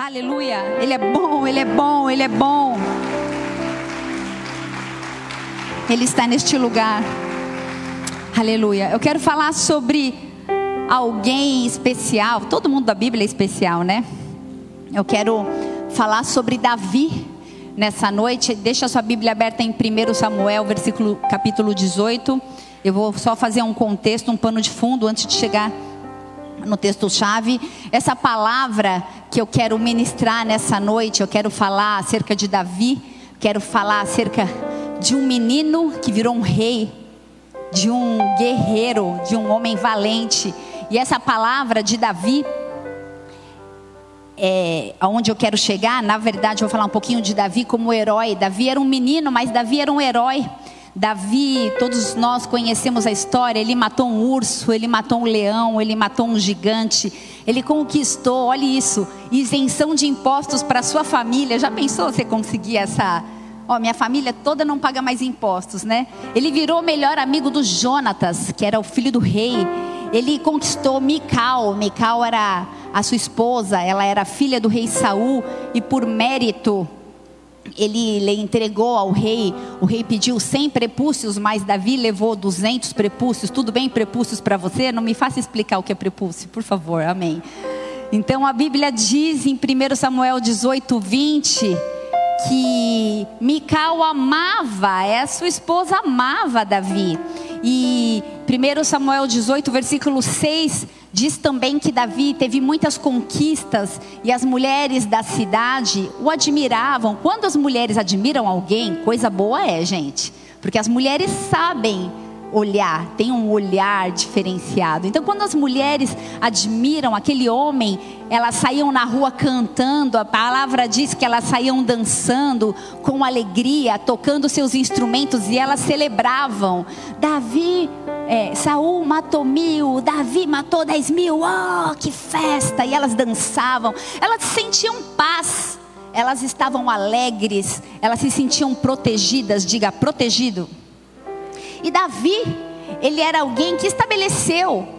Aleluia. Ele é bom, ele é bom, ele é bom. Ele está neste lugar. Aleluia. Eu quero falar sobre alguém especial. Todo mundo da Bíblia é especial, né? Eu quero falar sobre Davi nessa noite. Deixa a sua Bíblia aberta em 1 Samuel, versículo capítulo 18. Eu vou só fazer um contexto, um pano de fundo antes de chegar no texto-chave. Essa palavra que eu quero ministrar nessa noite, eu quero falar acerca de Davi, quero falar acerca de um menino que virou um rei, de um guerreiro, de um homem valente. E essa palavra de Davi, é, aonde eu quero chegar, na verdade, eu vou falar um pouquinho de Davi como herói. Davi era um menino, mas Davi era um herói. Davi, todos nós conhecemos a história. Ele matou um urso, ele matou um leão, ele matou um gigante. Ele conquistou, olha isso, isenção de impostos para sua família. Já pensou você conseguir essa? Ó, oh, minha família toda não paga mais impostos, né? Ele virou o melhor amigo do Jonatas, que era o filho do rei. Ele conquistou Mical. Mical era a sua esposa, ela era filha do rei Saul e por mérito ele lhe entregou ao rei, o rei pediu 100 prepúcios, mas Davi levou 200 prepúcios. Tudo bem, prepúcios para você? Não me faça explicar o que é prepúcio, por favor, amém. Então a Bíblia diz em 1 Samuel 18, 20, que Mical amava, é a sua esposa amava Davi. E 1 Samuel 18, versículo 6, diz também que Davi teve muitas conquistas e as mulheres da cidade o admiravam. Quando as mulheres admiram alguém, coisa boa é, gente, porque as mulheres sabem olhar, tem um olhar diferenciado. Então, quando as mulheres admiram aquele homem, elas saíam na rua cantando, a palavra diz que elas saíam dançando com alegria, tocando seus instrumentos e elas celebravam. Davi, é, Saul matou mil, Davi matou dez mil, oh, que festa! E elas dançavam, elas sentiam paz. Elas estavam alegres, elas se sentiam protegidas, diga protegido e Davi, ele era alguém que estabeleceu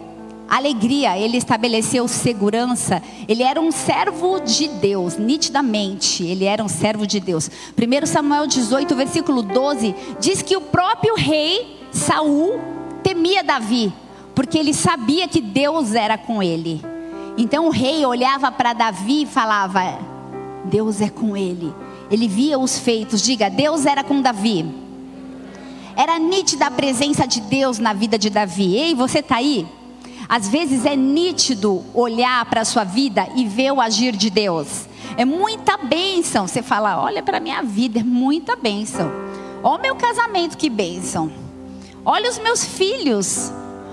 alegria, ele estabeleceu segurança, ele era um servo de Deus, nitidamente, ele era um servo de Deus. 1 Samuel 18, versículo 12, diz que o próprio rei Saul temia Davi, porque ele sabia que Deus era com ele. Então o rei olhava para Davi e falava: Deus é com ele. Ele via os feitos, diga, Deus era com Davi. Era nítida a presença de Deus na vida de Davi. Ei, você está aí? Às vezes é nítido olhar para a sua vida e ver o agir de Deus. É muita bênção. Você fala, olha para a minha vida, é muita bênção. Olha o meu casamento, que bênção. Olha os meus filhos.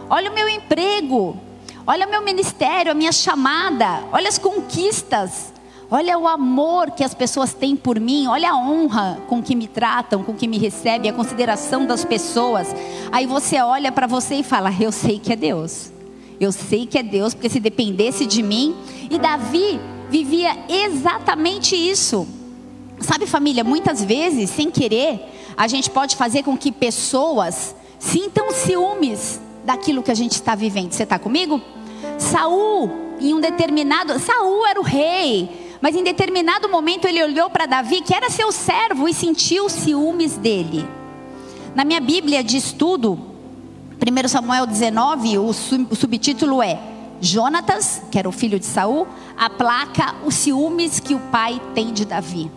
Olha o meu emprego. Olha o meu ministério, a minha chamada. Olha as conquistas. Olha o amor que as pessoas têm por mim, olha a honra com que me tratam, com que me recebem, a consideração das pessoas. Aí você olha para você e fala: Eu sei que é Deus. Eu sei que é Deus, porque se dependesse de mim. E Davi vivia exatamente isso. Sabe, família, muitas vezes, sem querer, a gente pode fazer com que pessoas sintam ciúmes daquilo que a gente está vivendo. Você está comigo? Saul, em um determinado. Saul era o rei. Mas em determinado momento ele olhou para Davi, que era seu servo, e sentiu ciúmes dele. Na minha Bíblia de estudo, 1 Samuel 19, o, subtítulo é Jonatas, que era o filho de Saul, aplaca os ciúmes que o pai tem de Davi.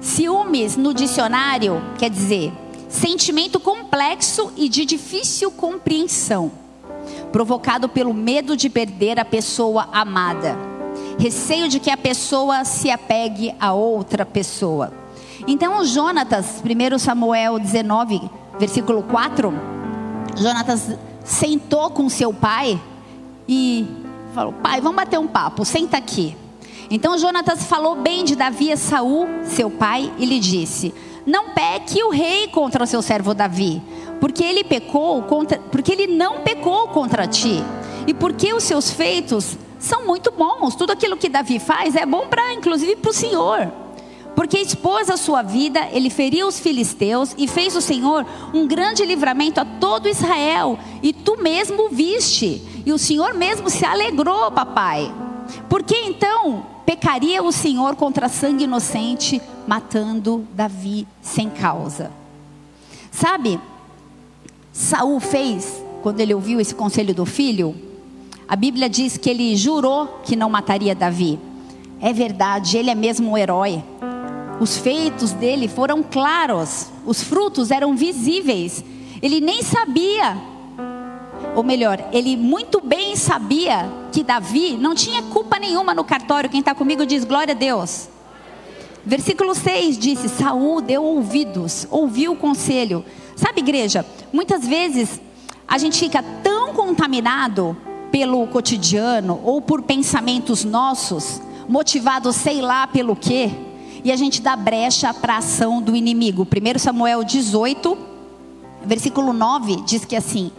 Ciúmes no dicionário quer dizer sentimento complexo e de difícil compreensão provocado pelo medo de perder a pessoa amada, receio de que a pessoa se apegue a outra pessoa. Então, Jonatas, 1 Samuel 19, versículo 4, Jonatas sentou com seu pai e falou: Pai, vamos bater um papo, senta aqui. Então Jonatas falou bem de Davi a Saul, seu pai, e lhe disse: Não peque o rei contra o seu servo Davi, porque ele pecou contra, porque ele não pecou contra ti, e porque os seus feitos são muito bons. Tudo aquilo que Davi faz é bom para, inclusive, para o Senhor. Porque expôs a sua vida, ele feriu os filisteus e fez o Senhor um grande livramento a todo Israel. E tu mesmo viste, e o Senhor mesmo se alegrou, papai. Por que então pecaria o Senhor contra sangue inocente, matando Davi sem causa? Sabe, Saul fez quando ele ouviu esse conselho do filho, a Bíblia diz que ele jurou que não mataria Davi. É verdade, ele é mesmo um herói. Os feitos dele foram claros, os frutos eram visíveis. Ele nem sabia, ou melhor, ele muito bem sabia que Davi não tinha culpa nenhuma no cartório. Quem está comigo diz glória a Deus. Versículo 6 disse: Saul deu ouvidos, ouviu o conselho. Sabe, igreja, muitas vezes a gente fica tão contaminado pelo cotidiano ou por pensamentos nossos, motivados sei lá pelo quê, e a gente dá brecha para a ação do inimigo. 1 Samuel 18, versículo 9 diz que assim: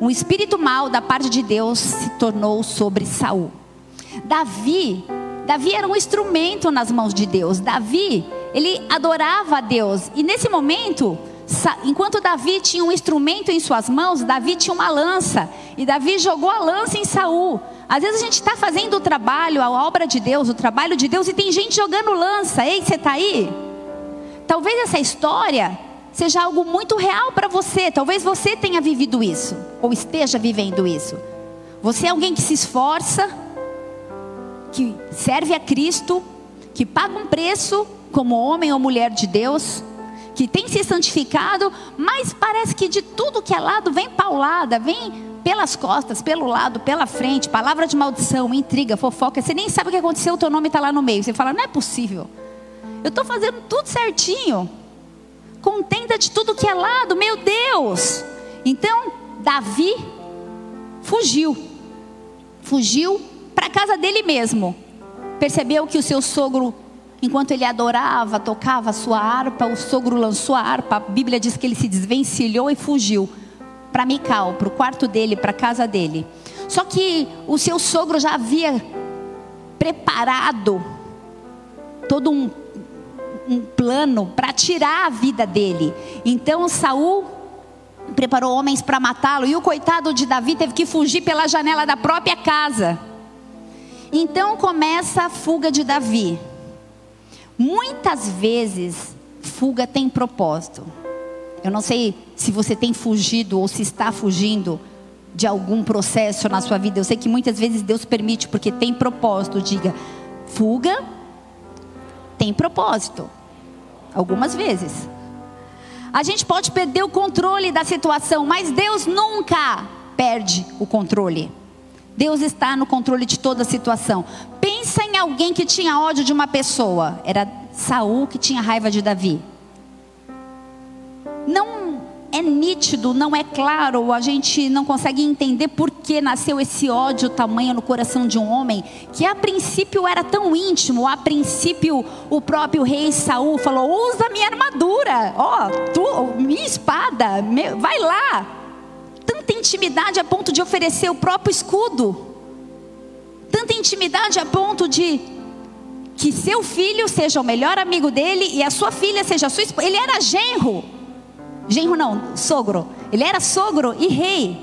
um espírito mau da parte de Deus se tornou sobre Saul. Davi, Davi era um instrumento nas mãos de Deus. Davi, ele adorava a Deus. E nesse momento, enquanto Davi tinha um instrumento em suas mãos, Davi tinha uma lança. E Davi jogou a lança em Saul. Às vezes a gente está fazendo o trabalho, a obra de Deus, o trabalho de Deus, e tem gente jogando lança. Ei, você está aí? Talvez essa história seja algo muito real para você. Talvez você tenha vivido isso, ou esteja vivendo isso. Você é alguém que se esforça, que serve a Cristo, que paga um preço como homem ou mulher de Deus que tem se santificado, mas parece que de tudo que é lado vem paulada, vem pelas costas, pelo lado, pela frente, palavra de maldição, intriga, fofoca. Você nem sabe o que aconteceu, o teu nome está lá no meio. Você fala, não é possível. Eu estou fazendo tudo certinho. Contenta de tudo que é lado, meu Deus. Então, Davi fugiu. Fugiu para casa dele mesmo. Percebeu que o seu sogro Enquanto ele adorava, tocava a sua harpa, o sogro lançou a harpa. A Bíblia diz que ele se desvencilhou e fugiu para Mical, para o quarto dele, para a casa dele. Só que o seu sogro já havia preparado todo um, um plano para tirar a vida dele. Então Saul preparou homens para matá-lo e o coitado de Davi teve que fugir pela janela da própria casa. Então começa a fuga de Davi. Muitas vezes, fuga tem propósito. Eu não sei se você tem fugido ou se está fugindo de algum processo na sua vida. Eu sei que muitas vezes Deus permite porque tem propósito. Diga, fuga tem propósito. Algumas vezes. A gente pode perder o controle da situação, mas Deus nunca perde o controle. Deus está no controle de toda a situação. Pensa em alguém que tinha ódio de uma pessoa. Era Saul que tinha raiva de Davi. Não é nítido, não é claro, a gente não consegue entender por que nasceu esse ódio tamanho no coração de um homem, que a princípio era tão íntimo, a princípio o próprio rei Saul falou: "Usa minha armadura, ó, oh, minha espada, vai lá, tanta intimidade a ponto de oferecer o próprio escudo. Tanta intimidade a ponto de que seu filho seja o melhor amigo dele e a sua filha seja a sua esposa. Ele era genro. Genro não, sogro. Ele era sogro e rei.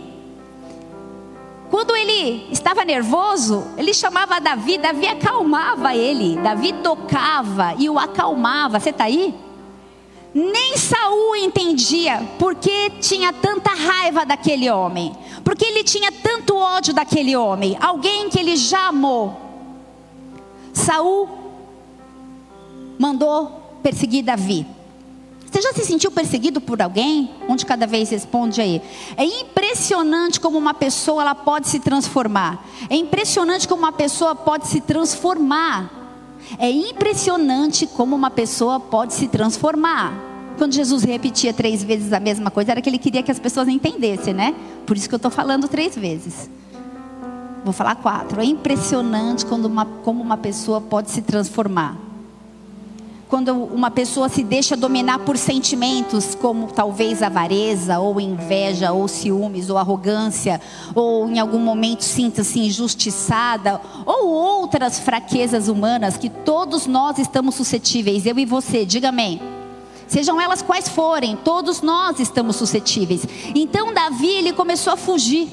Quando ele estava nervoso, ele chamava Davi, Davi acalmava ele. Davi tocava e o acalmava. Você está aí? Nem Saul entendia por que tinha tanta raiva daquele homem, porque ele tinha tanto ódio daquele homem, alguém que ele já amou. Saul mandou perseguir Davi. Você já se sentiu perseguido por alguém? Um de cada vez responde aí. É impressionante como uma pessoa ela pode se transformar. É impressionante como uma pessoa pode se transformar é impressionante como uma pessoa pode se transformar. Quando Jesus repetia três vezes a mesma coisa, era que ele queria que as pessoas entendessem, né? Por isso que eu estou falando três vezes. Vou falar quatro. É impressionante quando uma, como uma pessoa pode se transformar quando uma pessoa se deixa dominar por sentimentos como talvez avareza, ou inveja, ou ciúmes, ou arrogância, ou em algum momento sinta-se injustiçada, ou outras fraquezas humanas que todos nós estamos suscetíveis, eu e você, diga amém. Sejam elas quais forem, todos nós estamos suscetíveis. Então Davi, ele começou a fugir.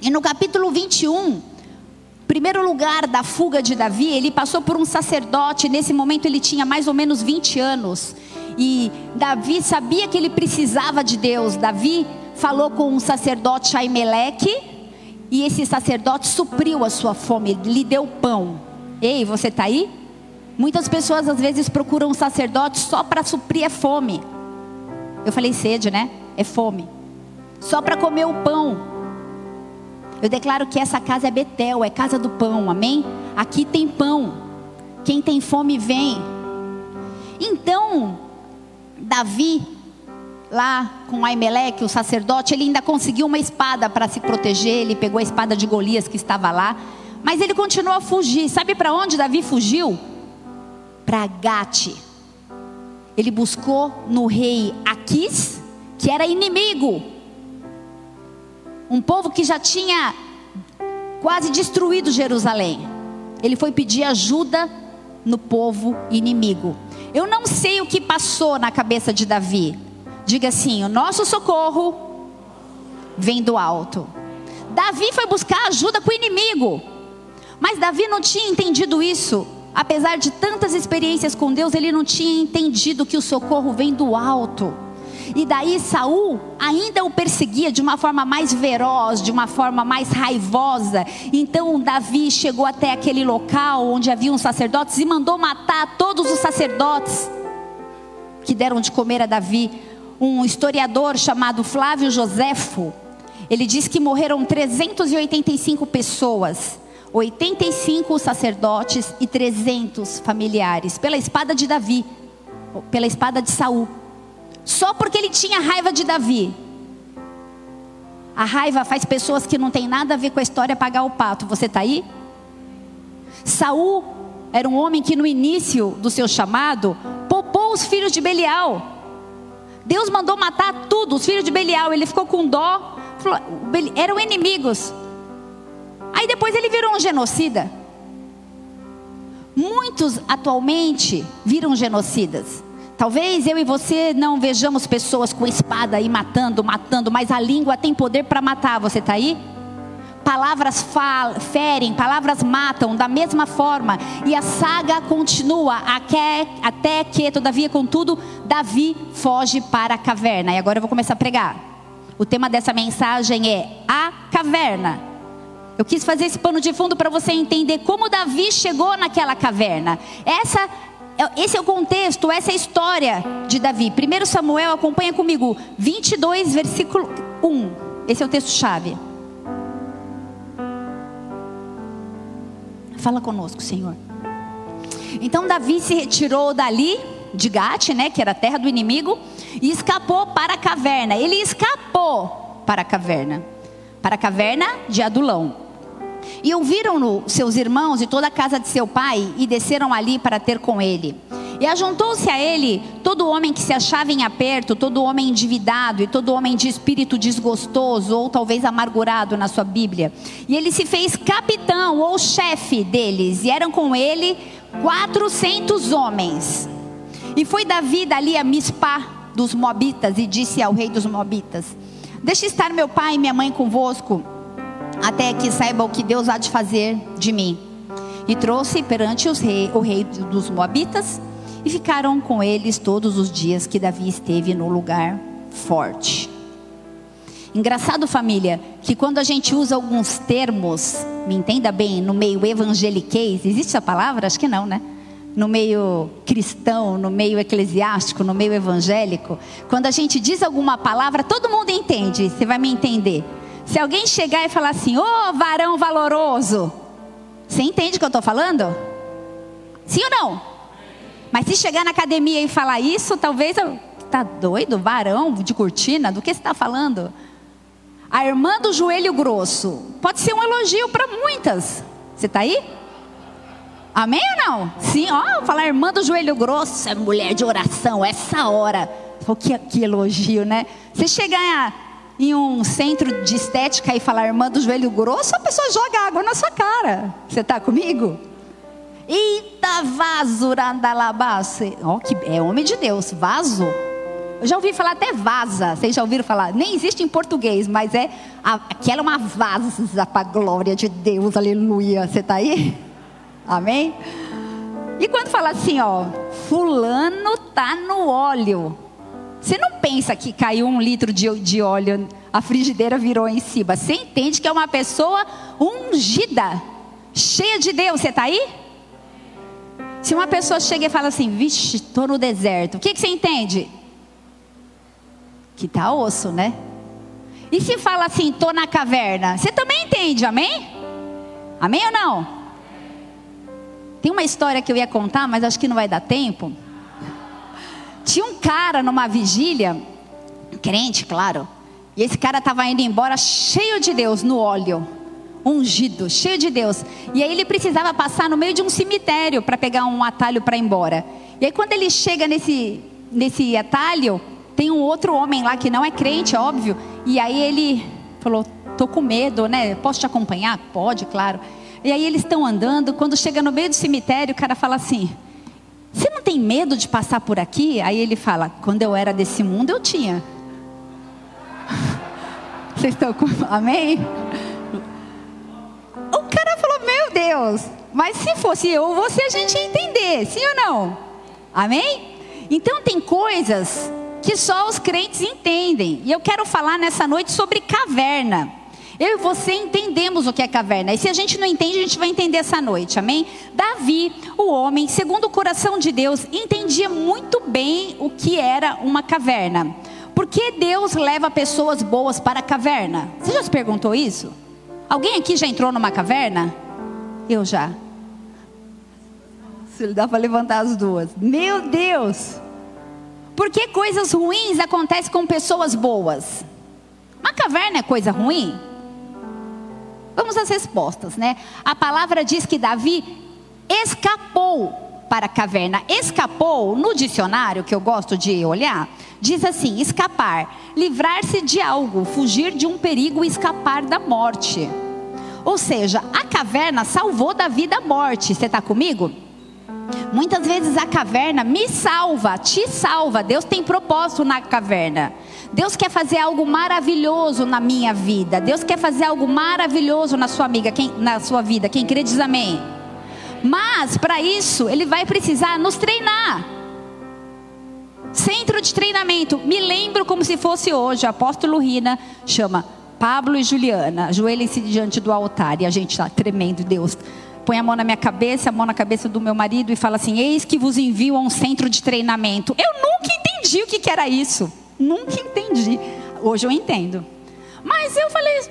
E no capítulo 21, Primeiro lugar da fuga de Davi, ele passou por um sacerdote, nesse momento ele tinha mais ou menos 20 anos. E Davi sabia que ele precisava de Deus. Davi falou com um sacerdote Aimeleque, e esse sacerdote supriu a sua fome, lhe deu pão. Ei, você está aí? Muitas pessoas às vezes procuram um sacerdote só para suprir a fome. Eu falei sede, né? É fome. Só para comer o pão. Eu declaro que essa casa é Betel, é casa do pão, amém? Aqui tem pão. Quem tem fome vem. Então, Davi, lá com Aimeleque, o sacerdote, ele ainda conseguiu uma espada para se proteger. Ele pegou a espada de Golias que estava lá. Mas ele continuou a fugir. Sabe para onde Davi fugiu? Para Gate. Ele buscou no rei Aquis, que era inimigo um povo que já tinha quase destruído Jerusalém. Ele foi pedir ajuda no povo inimigo. Eu não sei o que passou na cabeça de Davi. Diga assim: o nosso socorro vem do alto. Davi foi buscar ajuda com o inimigo. Mas Davi não tinha entendido isso. Apesar de tantas experiências com Deus, ele não tinha entendido que o socorro vem do alto. E daí Saul ainda o perseguia de uma forma mais veroz, de uma forma mais raivosa. Então Davi chegou até aquele local onde havia uns sacerdotes e mandou matar todos os sacerdotes que deram de comer a Davi. Um historiador chamado Flávio Joséfo, ele diz que morreram 385 pessoas. 85 sacerdotes e 300 familiares pela espada de Davi, pela espada de Saul só porque ele tinha raiva de Davi. A raiva faz pessoas que não têm nada a ver com a história pagar o pato. Você está aí? Saul era um homem que no início do seu chamado poupou os filhos de Belial. Deus mandou matar tudo, os filhos de Belial. Ele ficou com dó. Falou, eram inimigos. Aí depois ele virou um genocida. Muitos atualmente viram genocidas. Talvez eu e você não vejamos pessoas com espada aí matando, matando, mas a língua tem poder para matar. Você está aí? Palavras ferem, palavras matam da mesma forma. E a saga continua até, até que, todavia, contudo, Davi foge para a caverna. E agora eu vou começar a pregar. O tema dessa mensagem é a caverna. Eu quis fazer esse pano de fundo para você entender como Davi chegou naquela caverna. Essa esse é o contexto, essa é a história de Davi. 1 Samuel, acompanha comigo, 22, versículo 1. Esse é o texto-chave. Fala conosco, Senhor. Então Davi se retirou dali, de Gate, né, que era a terra do inimigo, e escapou para a caverna. Ele escapou para a caverna. Para a caverna de Adulão. E ouviram-no seus irmãos e toda a casa de seu pai, e desceram ali para ter com ele. E ajuntou-se a ele todo homem que se achava em aperto, todo homem endividado e todo homem de espírito desgostoso ou talvez amargurado na sua Bíblia. E ele se fez capitão ou chefe deles, e eram com ele quatrocentos homens. E foi Davi dali a Mispá dos Moabitas e disse ao rei dos Moabitas: Deixe estar meu pai e minha mãe convosco até que saiba o que Deus há de fazer de mim. E trouxe perante rei, o rei dos Moabitas, e ficaram com eles todos os dias que Davi esteve no lugar forte. Engraçado, família, que quando a gente usa alguns termos, me entenda bem, no meio evangeliquez, existe essa palavra? Acho que não, né? No meio cristão, no meio eclesiástico, no meio evangélico, quando a gente diz alguma palavra, todo mundo entende, você vai me entender. Se alguém chegar e falar assim, ô oh, varão valoroso, você entende o que eu estou falando? Sim ou não? Mas se chegar na academia e falar isso, talvez eu. Tá doido? Varão de cortina? Do que você está falando? A irmã do joelho grosso. Pode ser um elogio para muitas. Você está aí? Amém ou não? Sim, ó, falar irmã do joelho grosso, é mulher de oração, essa hora. Que, que elogio, né? Você chegar em um centro de estética e falar irmã do joelho grosso, a pessoa joga água na sua cara. Você está comigo? Eita, vaso randalabasse. Ó, que é homem de Deus, vaso. Eu já ouvi falar até vaza. Vocês já ouviram falar? Nem existe em português, mas é aquela é uma vaza para a glória de Deus. Aleluia. Você está aí? Amém? E quando fala assim, ó, fulano tá no óleo. Você não pensa que caiu um litro de, de óleo, a frigideira virou em cima. Você entende que é uma pessoa ungida, cheia de Deus. Você está aí? Se uma pessoa chega e fala assim, vixe, estou no deserto, o que, que você entende? Que tá osso, né? E se fala assim, estou na caverna, você também entende, amém? Amém ou não? Tem uma história que eu ia contar, mas acho que não vai dar tempo. Tinha um cara numa vigília, crente, claro, e esse cara estava indo embora cheio de Deus no óleo, ungido, cheio de Deus. E aí ele precisava passar no meio de um cemitério para pegar um atalho para ir embora. E aí quando ele chega nesse, nesse atalho, tem um outro homem lá que não é crente, óbvio. E aí ele falou: tô com medo, né? Posso te acompanhar? Pode, claro. E aí eles estão andando. Quando chega no meio do cemitério, o cara fala assim: você não tem medo de passar por aqui? Aí ele fala: Quando eu era desse mundo, eu tinha. Vocês estão com. Amém? O cara falou: Meu Deus, mas se fosse eu ou você, a gente ia entender, sim ou não? Amém? Então tem coisas que só os crentes entendem. E eu quero falar nessa noite sobre caverna. Eu e você entendemos o que é caverna. E se a gente não entende, a gente vai entender essa noite, amém? Davi, o homem, segundo o coração de Deus, entendia muito bem o que era uma caverna. Por que Deus leva pessoas boas para a caverna? Você já se perguntou isso? Alguém aqui já entrou numa caverna? Eu já. Se dá para levantar as duas. Meu Deus! Por que coisas ruins acontecem com pessoas boas? Uma caverna é coisa ruim? Vamos às respostas, né? A palavra diz que Davi escapou para a caverna. Escapou, no dicionário que eu gosto de olhar, diz assim: escapar, livrar-se de algo, fugir de um perigo, escapar da morte. Ou seja, a caverna salvou Davi da morte. Você está comigo? Muitas vezes a caverna me salva, te salva. Deus tem propósito na caverna. Deus quer fazer algo maravilhoso na minha vida. Deus quer fazer algo maravilhoso na sua amiga, quem, na sua vida. Quem crê diz amém. Mas para isso ele vai precisar nos treinar. Centro de treinamento. Me lembro como se fosse hoje. Apóstolo Rina chama Pablo e Juliana. Ajoelhem-se diante do altar e a gente está tremendo, Deus põe a mão na minha cabeça, a mão na cabeça do meu marido e fala assim: Eis que vos envio a um centro de treinamento. Eu nunca entendi o que, que era isso. Nunca entendi. Hoje eu entendo. Mas eu falei,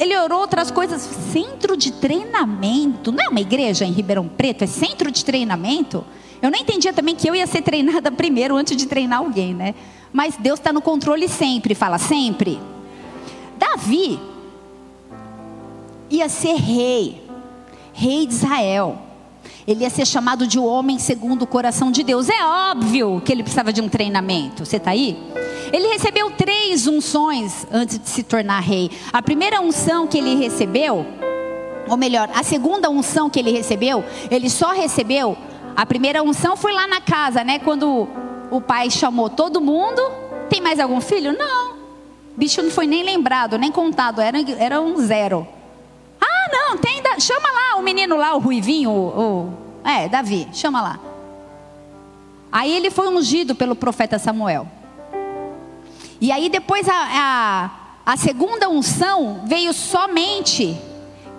ele orou outras coisas. Centro de treinamento. Não é uma igreja em Ribeirão Preto, é centro de treinamento. Eu não entendia também que eu ia ser treinada primeiro antes de treinar alguém, né? Mas Deus está no controle sempre, fala sempre. Davi ia ser rei rei de Israel. Ele ia ser chamado de homem segundo o coração de Deus. É óbvio que ele precisava de um treinamento. Você está aí? Ele recebeu três unções antes de se tornar rei. A primeira unção que ele recebeu, ou melhor, a segunda unção que ele recebeu, ele só recebeu. A primeira unção foi lá na casa, né? Quando o pai chamou todo mundo. Tem mais algum filho? Não. O bicho não foi nem lembrado, nem contado. Era, era um zero. Não, tem. Chama lá o menino lá, o Ruivinho, o, o, é, Davi, chama lá. Aí ele foi ungido pelo profeta Samuel. E aí depois a, a, a segunda unção veio somente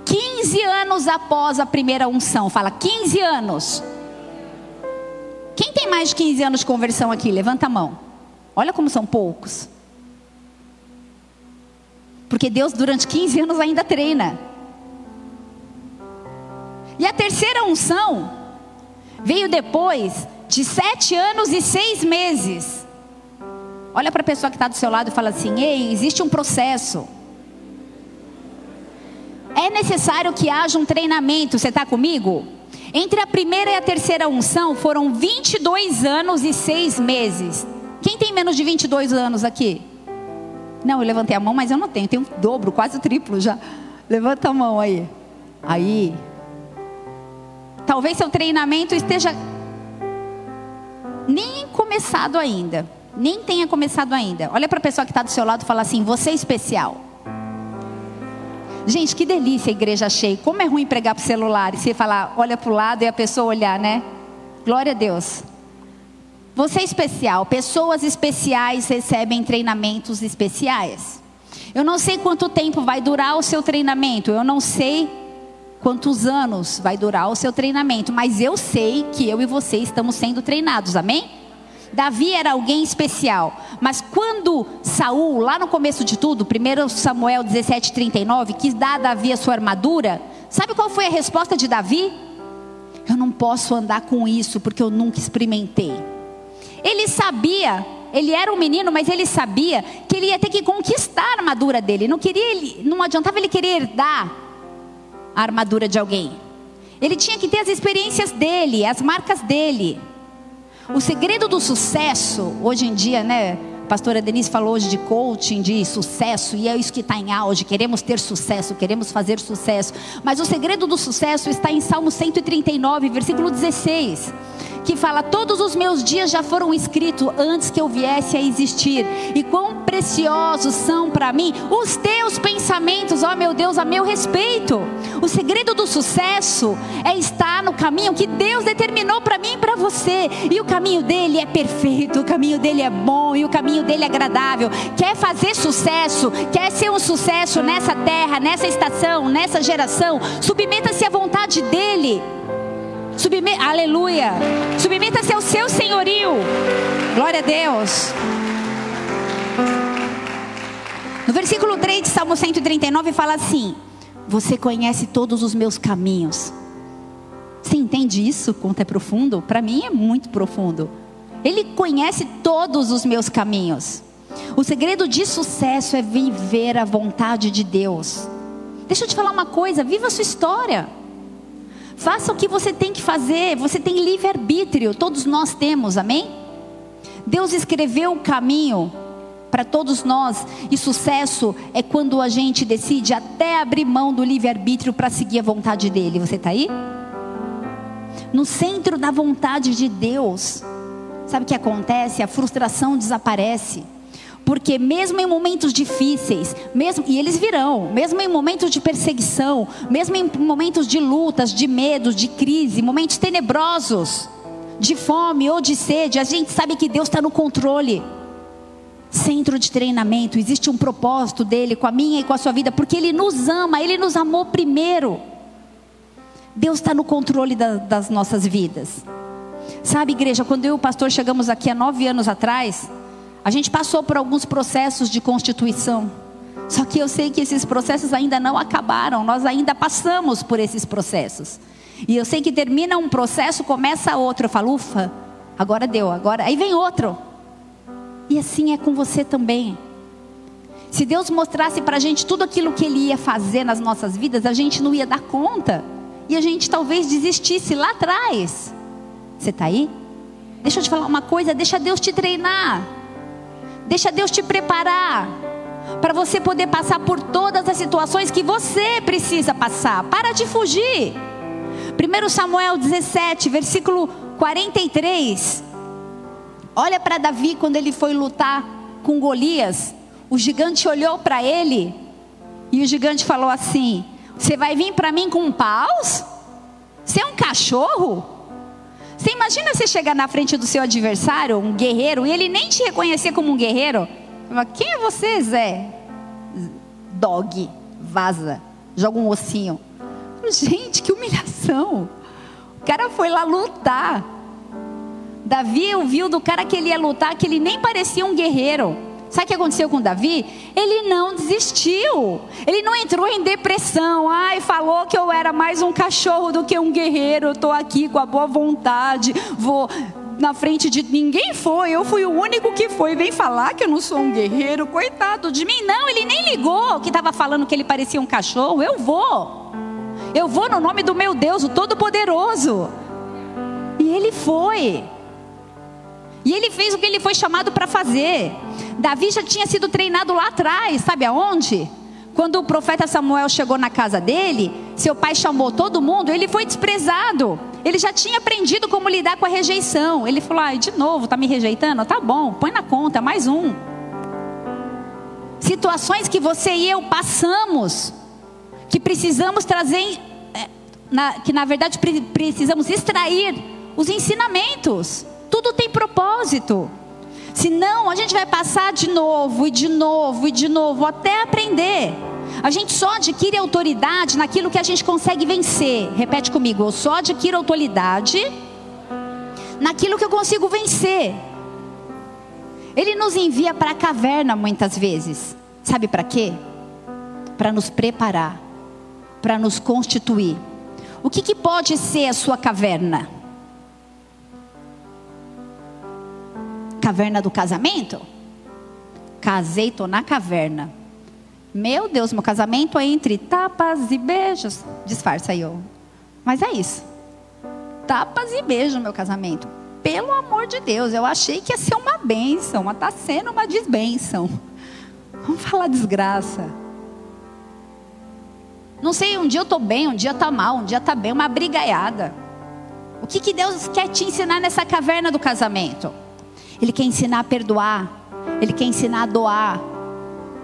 15 anos após a primeira unção. Fala, 15 anos. Quem tem mais de 15 anos de conversão aqui? Levanta a mão. Olha como são poucos. Porque Deus durante 15 anos ainda treina. E a terceira unção veio depois de sete anos e seis meses. Olha para a pessoa que está do seu lado e fala assim: Ei, existe um processo. É necessário que haja um treinamento. Você está comigo? Entre a primeira e a terceira unção foram 22 anos e seis meses. Quem tem menos de 22 anos aqui? Não, eu levantei a mão, mas eu não tenho. Tenho o dobro, quase o triplo já. Levanta a mão aí. Aí, Talvez seu treinamento esteja nem começado ainda. nem tenha começado ainda. Olha para a pessoa que está do seu lado e fala assim: Você é especial. Gente, que delícia a igreja cheia. Como é ruim pregar para o celular e você falar, olha para o lado e a pessoa olhar, né? Glória a Deus. Você é especial. Pessoas especiais recebem treinamentos especiais. Eu não sei quanto tempo vai durar o seu treinamento. Eu não sei quantos anos vai durar o seu treinamento. Mas eu sei que eu e você estamos sendo treinados. Amém? Davi era alguém especial. Mas quando Saul, lá no começo de tudo, 1 Samuel 17,39, quis dar a Davi a sua armadura, sabe qual foi a resposta de Davi? Eu não posso andar com isso porque eu nunca experimentei. Ele sabia, ele era um menino, mas ele sabia que ele ia ter que conquistar a armadura dele. Não queria não adiantava ele querer herdar a armadura de alguém. Ele tinha que ter as experiências dele, as marcas dele. O segredo do sucesso, hoje em dia, né? A pastora Denise falou hoje de coaching, de sucesso, e é isso que está em auge. Queremos ter sucesso, queremos fazer sucesso. Mas o segredo do sucesso está em Salmo 139, versículo 16 que fala: Todos os meus dias já foram escritos antes que eu viesse a existir, e quão preciosos são para mim os teus pensamentos, ó meu Deus, a meu respeito. O segredo do sucesso é estar no caminho que Deus determinou para mim e para você, e o caminho dele é perfeito, o caminho dele é bom e o caminho dele é agradável. Quer fazer sucesso, quer ser um sucesso nessa terra, nessa estação, nessa geração, submeta-se à vontade dele. Aleluia. Submeta-se ao seu senhorio. Glória a Deus. No versículo 3 de Salmo 139 fala assim: Você conhece todos os meus caminhos. Você entende isso? Quanto é profundo? Para mim é muito profundo. Ele conhece todos os meus caminhos. O segredo de sucesso é viver a vontade de Deus. Deixa eu te falar uma coisa: viva a sua história. Faça o que você tem que fazer, você tem livre-arbítrio, todos nós temos, amém? Deus escreveu o caminho para todos nós, e sucesso é quando a gente decide até abrir mão do livre-arbítrio para seguir a vontade dele. Você está aí? No centro da vontade de Deus, sabe o que acontece? A frustração desaparece. Porque mesmo em momentos difíceis, mesmo e eles virão, mesmo em momentos de perseguição, mesmo em momentos de lutas, de medos, de crise, momentos tenebrosos, de fome ou de sede, a gente sabe que Deus está no controle. Centro de treinamento, existe um propósito dele com a minha e com a sua vida, porque ele nos ama, ele nos amou primeiro. Deus está no controle da, das nossas vidas. Sabe, igreja, quando eu e o pastor chegamos aqui há nove anos atrás, a gente passou por alguns processos de constituição. Só que eu sei que esses processos ainda não acabaram, nós ainda passamos por esses processos. E eu sei que termina um processo, começa outro. Eu falo, ufa, agora deu, agora. Aí vem outro. E assim é com você também. Se Deus mostrasse para a gente tudo aquilo que Ele ia fazer nas nossas vidas, a gente não ia dar conta. E a gente talvez desistisse lá atrás. Você está aí? Deixa eu te falar uma coisa, deixa Deus te treinar. Deixa Deus te preparar para você poder passar por todas as situações que você precisa passar. Para de fugir. 1 Samuel 17, versículo 43. Olha para Davi quando ele foi lutar com Golias. O gigante olhou para ele e o gigante falou assim: Você vai vir para mim com paus? Você é um cachorro? Você imagina você chegar na frente do seu adversário, um guerreiro, e ele nem te reconhecer como um guerreiro? Quem é você, Zé? Dog, vaza, joga um ossinho. Gente, que humilhação. O cara foi lá lutar. Davi ouviu do cara que ele ia lutar que ele nem parecia um guerreiro. Sabe o que aconteceu com Davi? Ele não desistiu. Ele não entrou em depressão. Ai, falou que eu era mais um cachorro do que um guerreiro. Eu estou aqui com a boa vontade. Vou na frente de ninguém foi. Eu fui o único que foi. Vem falar que eu não sou um guerreiro. Coitado de mim. Não, ele nem ligou que estava falando que ele parecia um cachorro. Eu vou. Eu vou no nome do meu Deus, o Todo-Poderoso. E ele foi. E ele fez o que ele foi chamado para fazer. Davi já tinha sido treinado lá atrás, sabe aonde? Quando o profeta Samuel chegou na casa dele, seu pai chamou todo mundo, ele foi desprezado. Ele já tinha aprendido como lidar com a rejeição. Ele falou: ah, de novo, tá me rejeitando? Tá bom, põe na conta, mais um. Situações que você e eu passamos, que precisamos trazer, é, que na verdade precisamos extrair os ensinamentos. Tudo tem propósito. Senão a gente vai passar de novo e de novo e de novo até aprender. A gente só adquire autoridade naquilo que a gente consegue vencer. Repete comigo, eu só adquiro autoridade naquilo que eu consigo vencer. Ele nos envia para a caverna muitas vezes. Sabe para quê? Para nos preparar, para nos constituir. O que, que pode ser a sua caverna? Caverna do casamento? Casei, tô na caverna. Meu Deus, meu casamento é entre tapas e beijos. Disfarça aí, ó. Mas é isso. Tapas e beijos, meu casamento. Pelo amor de Deus, eu achei que ia ser uma bênção, mas está sendo uma desbênção. Vamos falar desgraça. Não sei, um dia eu estou bem, um dia está mal, um dia está bem, uma brigaiada. O que, que Deus quer te ensinar nessa caverna do casamento? Ele quer ensinar a perdoar. Ele quer ensinar a doar.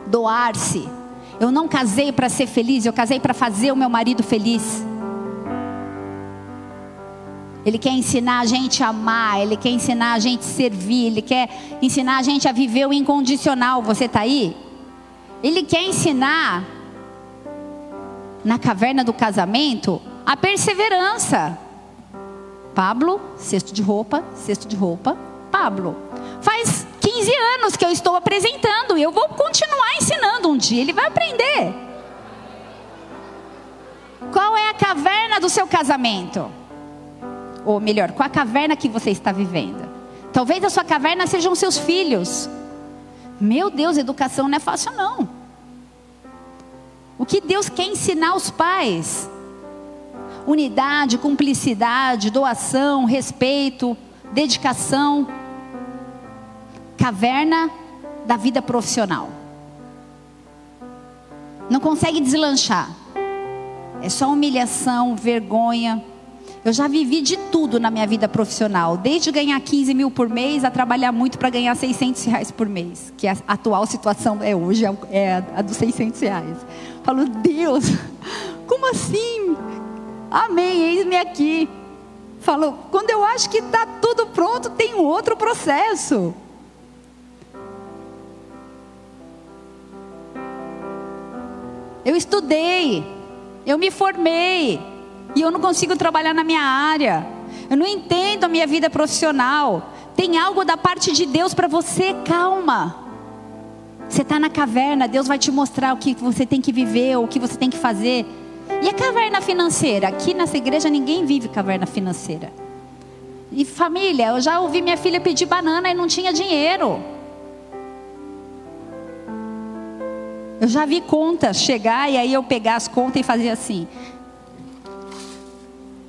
Doar-se. Eu não casei para ser feliz, eu casei para fazer o meu marido feliz. Ele quer ensinar a gente a amar, ele quer ensinar a gente a servir, ele quer ensinar a gente a viver o incondicional. Você está aí? Ele quer ensinar na caverna do casamento a perseverança. Pablo, cesto de roupa, cesto de roupa, Pablo. Faz 15 anos que eu estou apresentando e eu vou continuar ensinando um dia. Ele vai aprender. Qual é a caverna do seu casamento? Ou melhor, qual a caverna que você está vivendo? Talvez a sua caverna sejam seus filhos. Meu Deus, educação não é fácil não. O que Deus quer ensinar aos pais? Unidade, cumplicidade, doação, respeito, dedicação caverna da vida profissional. Não consegue deslanchar. É só humilhação, vergonha. Eu já vivi de tudo na minha vida profissional, desde ganhar 15 mil por mês a trabalhar muito para ganhar 600 reais por mês, que a atual situação é hoje, é a dos 600 reais. Falo, Deus, como assim? Amém, eis-me aqui. Falo, quando eu acho que está tudo pronto, tem um outro processo. Eu estudei, eu me formei, e eu não consigo trabalhar na minha área. Eu não entendo a minha vida profissional. Tem algo da parte de Deus para você, calma. Você está na caverna, Deus vai te mostrar o que você tem que viver, o que você tem que fazer. E a caverna financeira? Aqui nessa igreja ninguém vive caverna financeira. E família, eu já ouvi minha filha pedir banana e não tinha dinheiro. Eu já vi contas chegar e aí eu pegar as contas e fazer assim.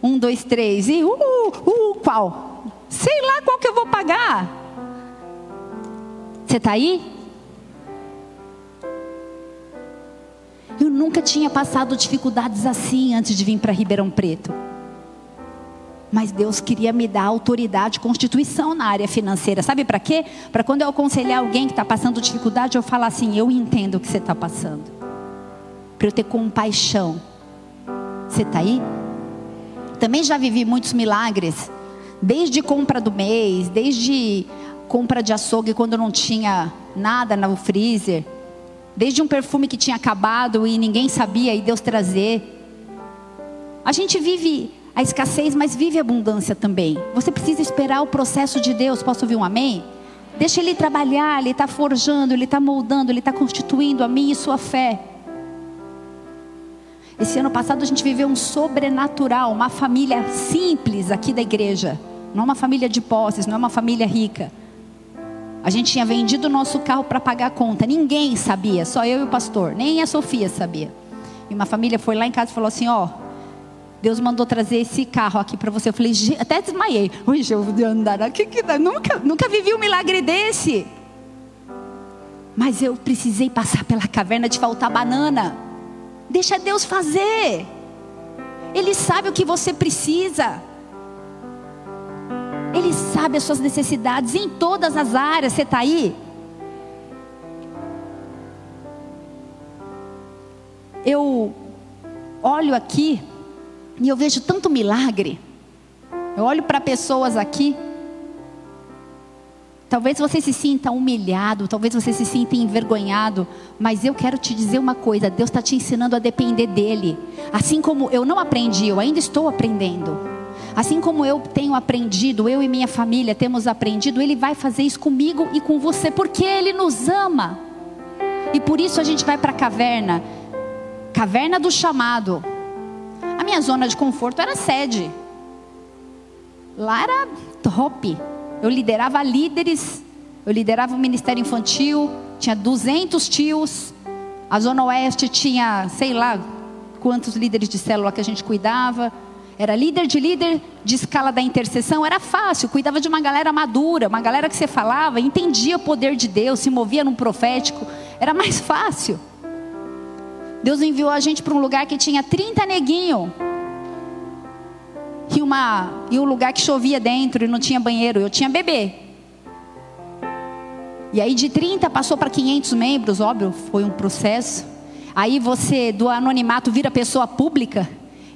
Um, dois, três e uh, uh, qual? Sei lá qual que eu vou pagar. Você está aí? Eu nunca tinha passado dificuldades assim antes de vir para Ribeirão Preto. Mas Deus queria me dar autoridade, constituição na área financeira. Sabe para quê? Para quando eu aconselhar alguém que está passando dificuldade, eu falar assim: eu entendo o que você está passando. Para eu ter compaixão. Você está aí? Também já vivi muitos milagres. Desde compra do mês, desde compra de açougue quando não tinha nada no freezer. Desde um perfume que tinha acabado e ninguém sabia e Deus trazer. A gente vive a escassez, mas vive a abundância também. Você precisa esperar o processo de Deus. Posso ouvir um amém? Deixa Ele trabalhar, Ele está forjando, Ele está moldando, Ele está constituindo a mim e sua fé. Esse ano passado a gente viveu um sobrenatural, uma família simples aqui da igreja. Não é uma família de posses, não é uma família rica. A gente tinha vendido o nosso carro para pagar a conta. Ninguém sabia, só eu e o pastor. Nem a Sofia sabia. E uma família foi lá em casa e falou assim: Ó, Deus mandou trazer esse carro aqui para você. Eu falei, até desmaiei. Hoje eu andar aqui. Que, nunca, nunca vivi um milagre desse. Mas eu precisei passar pela caverna de faltar banana. Deixa Deus fazer. Ele sabe o que você precisa. Ele sabe as suas necessidades em todas as áreas. Você está aí? Eu olho aqui e eu vejo tanto milagre. Eu olho para pessoas aqui Talvez você se sinta humilhado, talvez você se sinta envergonhado, mas eu quero te dizer uma coisa: Deus está te ensinando a depender dEle. Assim como eu não aprendi, eu ainda estou aprendendo. Assim como eu tenho aprendido, eu e minha família temos aprendido, Ele vai fazer isso comigo e com você, porque Ele nos ama. E por isso a gente vai para a caverna caverna do chamado. Minha zona de conforto era sede. Lá era top. Eu liderava líderes, eu liderava o ministério infantil, tinha 200 tios. A Zona Oeste tinha, sei lá, quantos líderes de célula que a gente cuidava. Era líder de líder de escala da intercessão, era fácil, cuidava de uma galera madura, uma galera que você falava, entendia o poder de Deus, se movia num profético, era mais fácil. Deus enviou a gente para um lugar que tinha 30 neguinho e, uma, e um lugar que chovia dentro e não tinha banheiro. Eu tinha bebê. E aí de 30 passou para 500 membros, óbvio, foi um processo. Aí você do anonimato vira pessoa pública.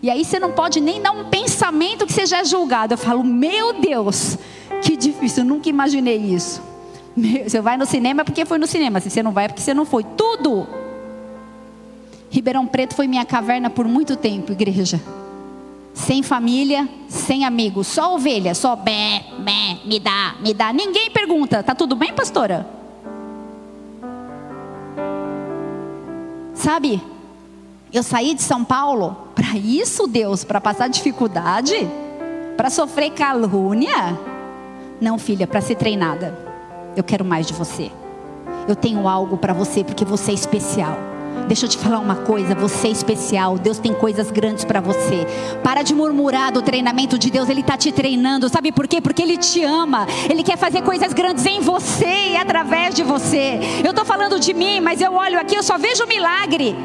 E aí você não pode nem dar um pensamento que seja julgado. Eu falo, meu Deus, que difícil, eu nunca imaginei isso. Você vai no cinema porque foi no cinema, se você não vai é porque você não foi. Tudo. Ribeirão Preto foi minha caverna por muito tempo, igreja sem família, sem amigos, só ovelha, só bé, bé, me dá, me dá. Ninguém pergunta, tá tudo bem, pastora? Sabe? Eu saí de São Paulo para isso, Deus, para passar dificuldade, para sofrer calúnia. Não, filha, para ser treinada. Eu quero mais de você. Eu tenho algo para você porque você é especial. Deixa eu te falar uma coisa, você é especial, Deus tem coisas grandes para você. Para de murmurar do treinamento de Deus, Ele está te treinando, sabe por quê? Porque Ele te ama, Ele quer fazer coisas grandes em você e através de você. Eu estou falando de mim, mas eu olho aqui, eu só vejo milagre.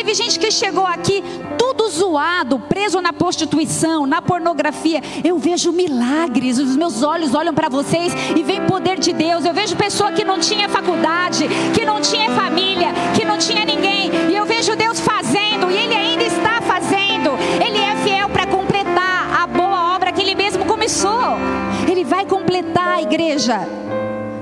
Teve gente que chegou aqui tudo zoado, preso na prostituição, na pornografia. Eu vejo milagres, os meus olhos olham para vocês e vem poder de Deus. Eu vejo pessoa que não tinha faculdade, que não tinha família, que não tinha ninguém, e eu vejo Deus fazendo, e Ele ainda está fazendo. Ele é fiel para completar a boa obra que Ele mesmo começou. Ele vai completar a igreja.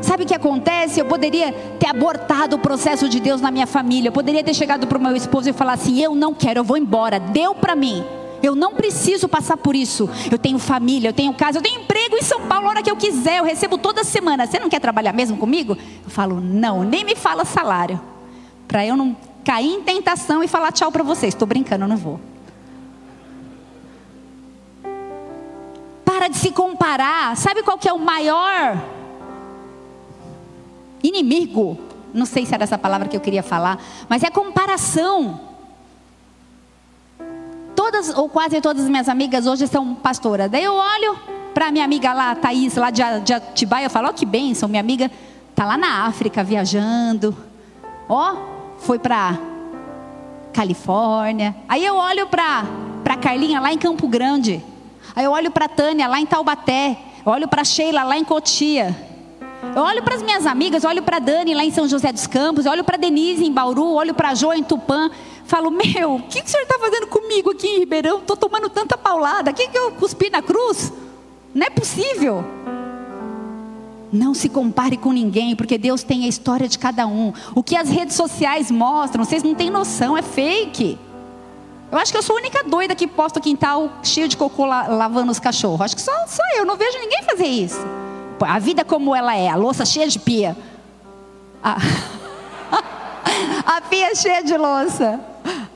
Sabe o que acontece? Eu poderia ter abortado o processo de Deus na minha família. Eu poderia ter chegado para o meu esposo e falar assim: Eu não quero, eu vou embora. Deu para mim. Eu não preciso passar por isso. Eu tenho família, eu tenho casa, eu tenho emprego em São Paulo a hora que eu quiser. Eu recebo toda semana. Você não quer trabalhar mesmo comigo? Eu falo: Não, nem me fala salário. Para eu não cair em tentação e falar tchau para vocês. Estou brincando, eu não vou. Para de se comparar. Sabe qual que é o maior inimigo. Não sei se era essa palavra que eu queria falar, mas é comparação. Todas ou quase todas as minhas amigas hoje são pastoras. Daí eu olho para minha amiga lá, Thaís, lá de, de Atibaia, eu falo: ó, oh, que bênção, minha amiga tá lá na África viajando. Ó, oh, foi para Califórnia. Aí eu olho para para Carlinha lá em Campo Grande. Aí eu olho para Tânia lá em Taubaté. Eu olho para Sheila lá em Cotia. Eu olho para as minhas amigas, olho para Dani lá em São José dos Campos, olho para Denise em Bauru, olho para Jo em Tupã. Falo, meu, o que, que o senhor está fazendo comigo aqui em Ribeirão? Estou tomando tanta paulada. O que, que eu cuspi na cruz? Não é possível. Não se compare com ninguém, porque Deus tem a história de cada um. O que as redes sociais mostram, vocês não têm noção, é fake. Eu acho que eu sou a única doida que posta o quintal cheio de cocô lavando os cachorros. Acho que só, só eu, não vejo ninguém fazer isso. A vida como ela é, a louça cheia de pia. A, a pia cheia de louça.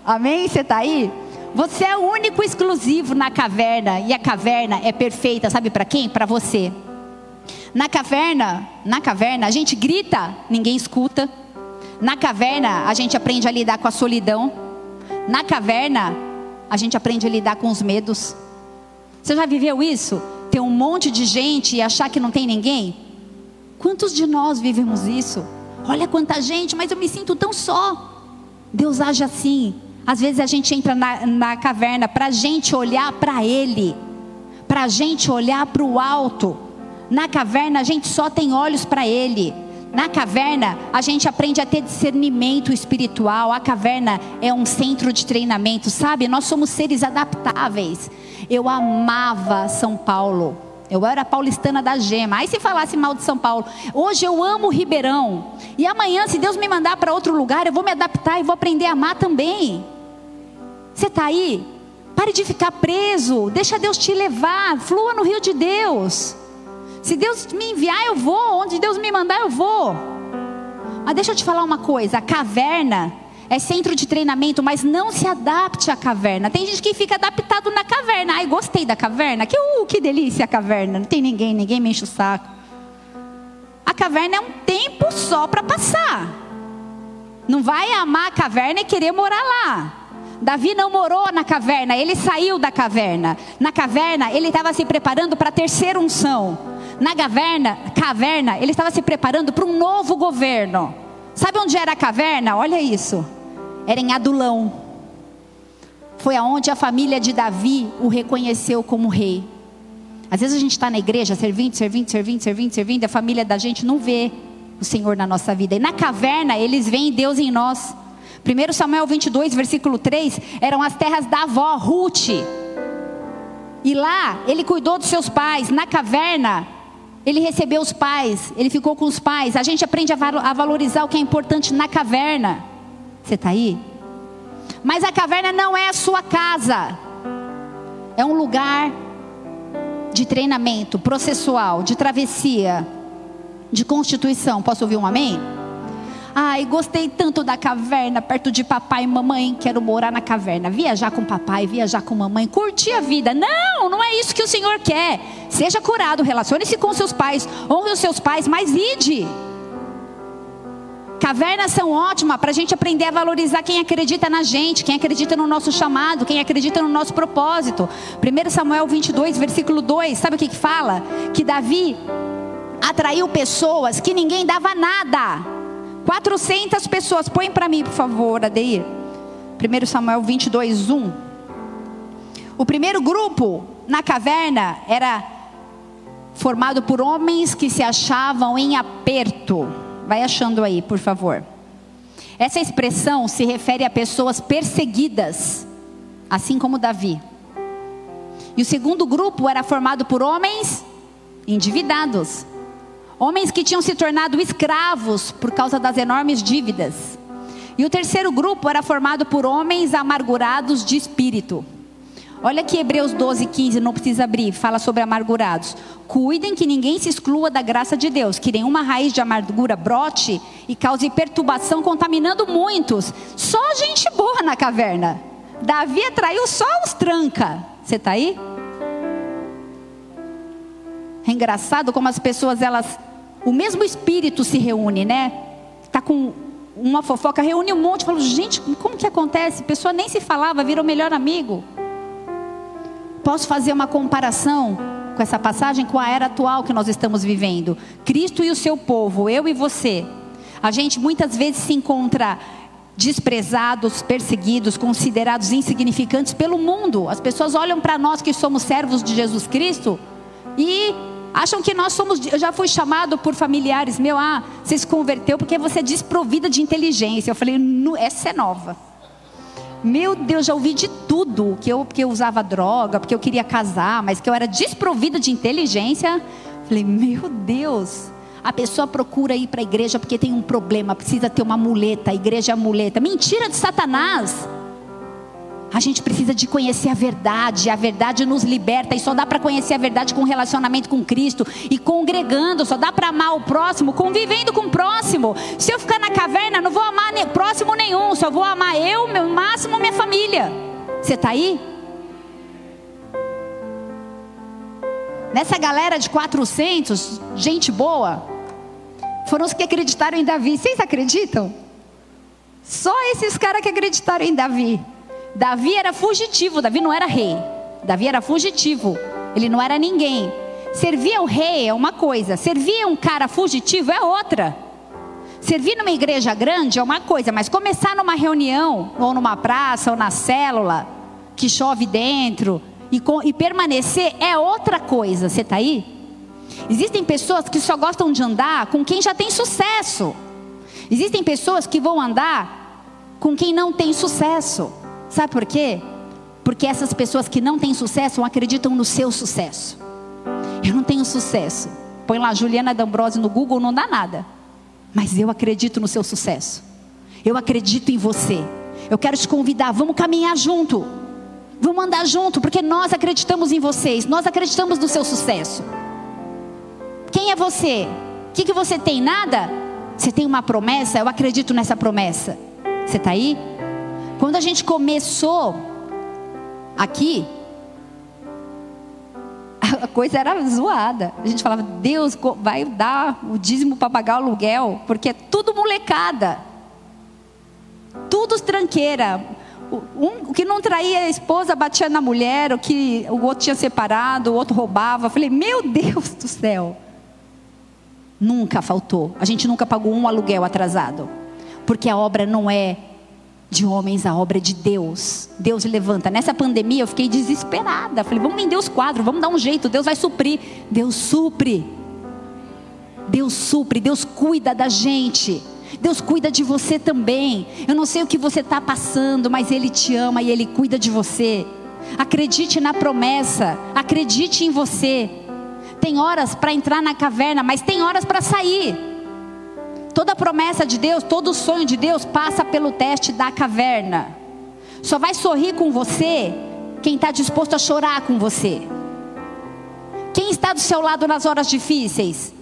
Amém? Você está aí? Você é o único exclusivo na caverna e a caverna é perfeita, sabe para quem? Para você. Na caverna, na caverna a gente grita, ninguém escuta. Na caverna a gente aprende a lidar com a solidão. Na caverna a gente aprende a lidar com os medos. Você já viveu isso? Ter um monte de gente e achar que não tem ninguém? Quantos de nós vivemos isso? Olha quanta gente, mas eu me sinto tão só. Deus age assim. Às vezes a gente entra na, na caverna para a gente olhar para Ele, para a gente olhar para o alto. Na caverna a gente só tem olhos para Ele. Na caverna, a gente aprende a ter discernimento espiritual. A caverna é um centro de treinamento, sabe? Nós somos seres adaptáveis. Eu amava São Paulo. Eu era paulistana da gema. Aí se falasse mal de São Paulo, hoje eu amo Ribeirão. E amanhã, se Deus me mandar para outro lugar, eu vou me adaptar e vou aprender a amar também. Você está aí? Pare de ficar preso. Deixa Deus te levar. Flua no rio de Deus. Se Deus me enviar, eu vou. Onde Deus me mandar, eu vou. Mas deixa eu te falar uma coisa: a caverna é centro de treinamento, mas não se adapte à caverna. Tem gente que fica adaptado na caverna. Ai, gostei da caverna. Que, uh, que delícia a caverna. Não tem ninguém, ninguém me enche o saco. A caverna é um tempo só para passar. Não vai amar a caverna e querer morar lá. Davi não morou na caverna, ele saiu da caverna. Na caverna, ele estava se preparando para a terceira unção. Na caverna, caverna, ele estava se preparando para um novo governo. Sabe onde era a caverna? Olha isso. Era em Adulão. Foi aonde a família de Davi o reconheceu como rei. Às vezes a gente está na igreja servindo, servindo, servindo, servindo, servindo, a família da gente não vê o Senhor na nossa vida. E na caverna eles veem Deus em nós. 1 Samuel 22, versículo 3, eram as terras da avó, Ruth. E lá, ele cuidou dos seus pais. Na caverna, ele recebeu os pais, ele ficou com os pais. A gente aprende a valorizar o que é importante na caverna. Você está aí? Mas a caverna não é a sua casa. É um lugar de treinamento processual, de travessia, de constituição. Posso ouvir um amém? Ai, gostei tanto da caverna, perto de papai e mamãe. Quero morar na caverna, viajar com papai, viajar com mamãe, curtir a vida. Não, não é isso que o Senhor quer. Seja curado, relacione-se com seus pais, honre os seus pais, mas ide. Cavernas são ótimas para a gente aprender a valorizar quem acredita na gente, quem acredita no nosso chamado, quem acredita no nosso propósito. 1 Samuel 22, versículo 2, sabe o que, que fala? Que Davi atraiu pessoas que ninguém dava nada. 400 pessoas, põe para mim, por favor, Adeir. 1 Samuel 22, 1. O primeiro grupo na caverna era formado por homens que se achavam em aperto. Vai achando aí, por favor. Essa expressão se refere a pessoas perseguidas, assim como Davi. E o segundo grupo era formado por homens endividados, Homens que tinham se tornado escravos por causa das enormes dívidas. E o terceiro grupo era formado por homens amargurados de espírito. Olha aqui Hebreus 12, 15, não precisa abrir, fala sobre amargurados. Cuidem que ninguém se exclua da graça de Deus, que nenhuma raiz de amargura brote e cause perturbação, contaminando muitos. Só gente boa na caverna. Davi atraiu só os tranca. Você está aí? É engraçado como as pessoas elas o mesmo espírito se reúne, né? Tá com uma fofoca, reúne um monte, fala, gente, como que acontece? A pessoa nem se falava, vira o melhor amigo. Posso fazer uma comparação com essa passagem com a era atual que nós estamos vivendo? Cristo e o seu povo, eu e você. A gente muitas vezes se encontra desprezados, perseguidos, considerados insignificantes pelo mundo. As pessoas olham para nós que somos servos de Jesus Cristo e Acham que nós somos. Eu já fui chamado por familiares meu, ah, você se converteu porque você é desprovida de inteligência. Eu falei, essa é nova. Meu Deus, já ouvi de tudo. Que eu, porque eu usava droga, porque eu queria casar, mas que eu era desprovida de inteligência. Falei, meu Deus. A pessoa procura ir para a igreja porque tem um problema, precisa ter uma muleta, a igreja é a muleta. Mentira de Satanás. A gente precisa de conhecer a verdade, a verdade nos liberta, e só dá para conhecer a verdade com relacionamento com Cristo e congregando, só dá para amar o próximo convivendo com o próximo. Se eu ficar na caverna, não vou amar próximo nenhum, só vou amar eu, meu máximo, minha família. Você está aí? Nessa galera de 400, gente boa, foram os que acreditaram em Davi. Vocês acreditam? Só esses caras que acreditaram em Davi. Davi era fugitivo, Davi não era rei. Davi era fugitivo, ele não era ninguém. Servir ao rei é uma coisa, servir um cara fugitivo é outra. Servir numa igreja grande é uma coisa, mas começar numa reunião, ou numa praça, ou na célula, que chove dentro, e, com, e permanecer é outra coisa. Você está aí? Existem pessoas que só gostam de andar com quem já tem sucesso. Existem pessoas que vão andar com quem não tem sucesso. Sabe por quê? Porque essas pessoas que não têm sucesso acreditam no seu sucesso. Eu não tenho sucesso. Põe lá Juliana D'Ambrosio no Google, não dá nada. Mas eu acredito no seu sucesso. Eu acredito em você. Eu quero te convidar, vamos caminhar junto. Vamos andar junto, porque nós acreditamos em vocês, nós acreditamos no seu sucesso. Quem é você? O que, que você tem? Nada? Você tem uma promessa? Eu acredito nessa promessa. Você está aí? Quando a gente começou aqui, a coisa era zoada. A gente falava, Deus vai dar o dízimo para pagar o aluguel, porque é tudo molecada. Tudo tranqueira. Um, o que não traía a esposa batia na mulher, o que o outro tinha separado, o outro roubava. Eu falei, meu Deus do céu. Nunca faltou. A gente nunca pagou um aluguel atrasado. Porque a obra não é de homens, a obra de Deus. Deus levanta. Nessa pandemia eu fiquei desesperada. Falei, vamos vender os quadros, vamos dar um jeito, Deus vai suprir. Deus supre. Deus supre, Deus cuida da gente. Deus cuida de você também. Eu não sei o que você está passando, mas Ele te ama e Ele cuida de você. Acredite na promessa, acredite em você. Tem horas para entrar na caverna, mas tem horas para sair. Toda promessa de Deus, todo sonho de Deus passa pelo teste da caverna. Só vai sorrir com você quem está disposto a chorar com você. Quem está do seu lado nas horas difíceis?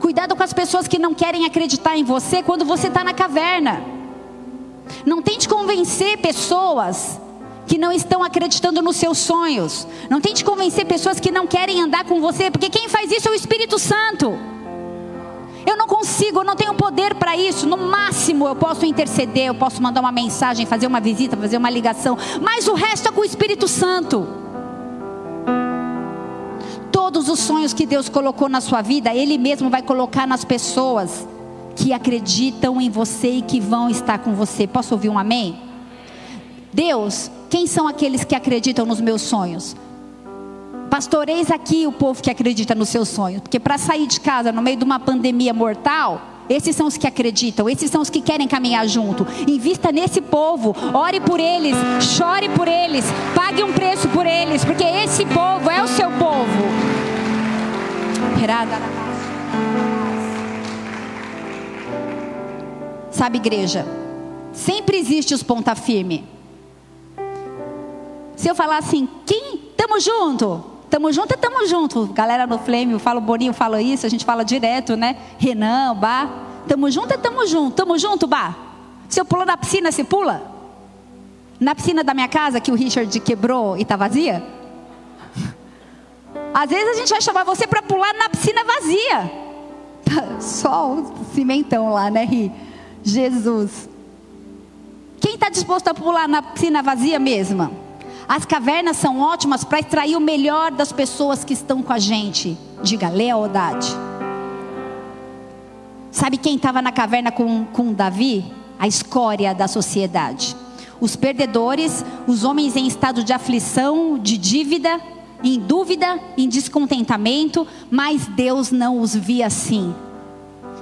Cuidado com as pessoas que não querem acreditar em você quando você está na caverna. Não tente convencer pessoas que não estão acreditando nos seus sonhos. Não tente convencer pessoas que não querem andar com você, porque quem faz isso é o Espírito Santo. Eu não consigo, eu não tenho poder para isso. No máximo eu posso interceder, eu posso mandar uma mensagem, fazer uma visita, fazer uma ligação, mas o resto é com o Espírito Santo. Todos os sonhos que Deus colocou na sua vida, Ele mesmo vai colocar nas pessoas que acreditam em você e que vão estar com você. Posso ouvir um amém? Deus, quem são aqueles que acreditam nos meus sonhos? Pastoreis aqui o povo que acredita nos seus sonhos, porque para sair de casa no meio de uma pandemia mortal, esses são os que acreditam, esses são os que querem caminhar junto. Invista nesse povo, ore por eles, chore por eles, pague um preço por eles, porque esse povo é o seu povo. Sabe, igreja, sempre existe os ponta firme. Se eu falar assim, quem? Tamo junto. Tamo junto é tamo junto. Galera no Flame, eu falo, Boninho fala isso, a gente fala direto, né? Renan, Bá. Tamo junto é tamo junto. Tamo junto, Bá. Se eu pular na piscina, você pula? Na piscina da minha casa, que o Richard quebrou e tá vazia? Às vezes a gente vai chamar você para pular na piscina vazia. Só o cimentão lá, né, Ri? Jesus. Quem está disposto a pular na piscina vazia mesma? As cavernas são ótimas para extrair o melhor das pessoas que estão com a gente. Diga lealdade. Sabe quem estava na caverna com, com Davi? A escória da sociedade. Os perdedores, os homens em estado de aflição, de dívida, em dúvida, em descontentamento, mas Deus não os via assim.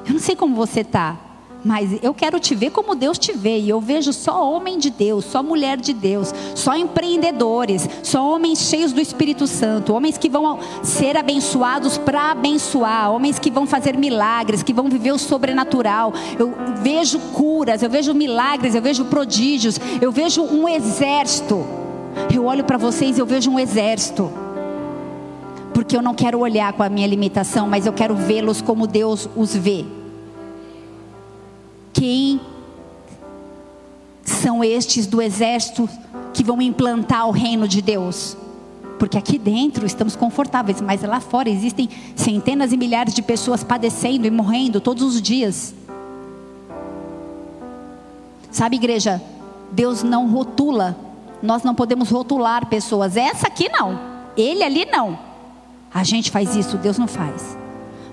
Eu não sei como você está, mas eu quero te ver como Deus te vê. E eu vejo só homem de Deus, só mulher de Deus, só empreendedores, só homens cheios do Espírito Santo, homens que vão ser abençoados para abençoar, homens que vão fazer milagres, que vão viver o sobrenatural. Eu vejo curas, eu vejo milagres, eu vejo prodígios, eu vejo um exército. Eu olho para vocês e eu vejo um exército. Porque eu não quero olhar com a minha limitação, mas eu quero vê-los como Deus os vê quem são estes do exército que vão implantar o reino de Deus. Porque aqui dentro estamos confortáveis, mas lá fora existem centenas e milhares de pessoas padecendo e morrendo todos os dias. Sabe, igreja, Deus não rotula. Nós não podemos rotular pessoas. Essa aqui não. Ele ali não. A gente faz isso, Deus não faz.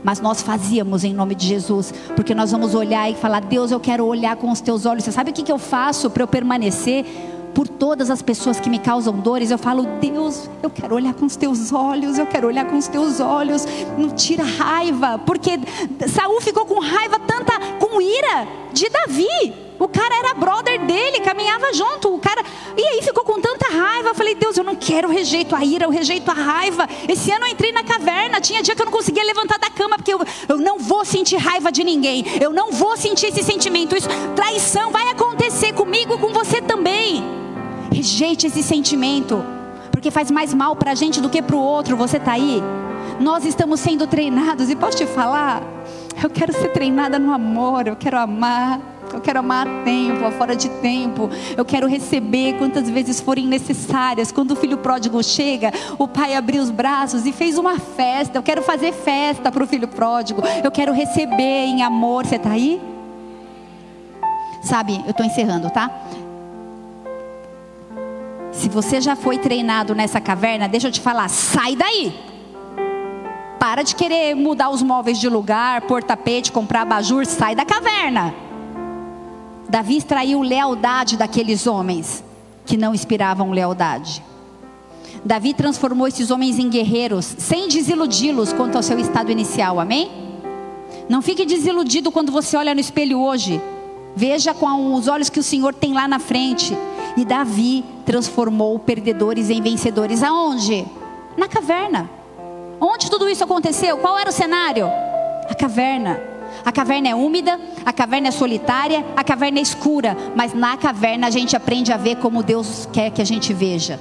Mas nós fazíamos em nome de Jesus, porque nós vamos olhar e falar: Deus, eu quero olhar com os teus olhos. Você sabe o que, que eu faço para eu permanecer? Por todas as pessoas que me causam dores, eu falo: Deus, eu quero olhar com os teus olhos, eu quero olhar com os teus olhos. Não tira raiva, porque Saul ficou com raiva tanta, com ira de Davi. O cara era brother dele, caminhava junto. O cara e aí ficou com tanta raiva. Eu falei, Deus, eu não quero o rejeito a ira, eu rejeito a raiva. Esse ano eu entrei na caverna. Tinha dia que eu não conseguia levantar da cama porque eu, eu não vou sentir raiva de ninguém. Eu não vou sentir esse sentimento. Isso, traição vai acontecer comigo, com você também. Rejeite esse sentimento, porque faz mais mal para a gente do que para o outro. Você está aí? Nós estamos sendo treinados e posso te falar? Eu quero ser treinada no amor. Eu quero amar. Eu quero amar a tempo, a fora de tempo. Eu quero receber quantas vezes forem necessárias. Quando o filho pródigo chega, o pai abriu os braços e fez uma festa. Eu quero fazer festa para o filho pródigo. Eu quero receber em amor. Você está aí? Sabe, eu estou encerrando, tá? Se você já foi treinado nessa caverna, deixa eu te falar, sai daí. Para de querer mudar os móveis de lugar, pôr tapete, comprar abajur, sai da caverna. Davi extraiu lealdade daqueles homens que não inspiravam lealdade. Davi transformou esses homens em guerreiros, sem desiludi-los quanto ao seu estado inicial, amém? Não fique desiludido quando você olha no espelho hoje. Veja com os olhos que o Senhor tem lá na frente. E Davi transformou perdedores em vencedores. Aonde? Na caverna. Onde tudo isso aconteceu? Qual era o cenário? A caverna. A caverna é úmida, a caverna é solitária, a caverna é escura, mas na caverna a gente aprende a ver como Deus quer que a gente veja.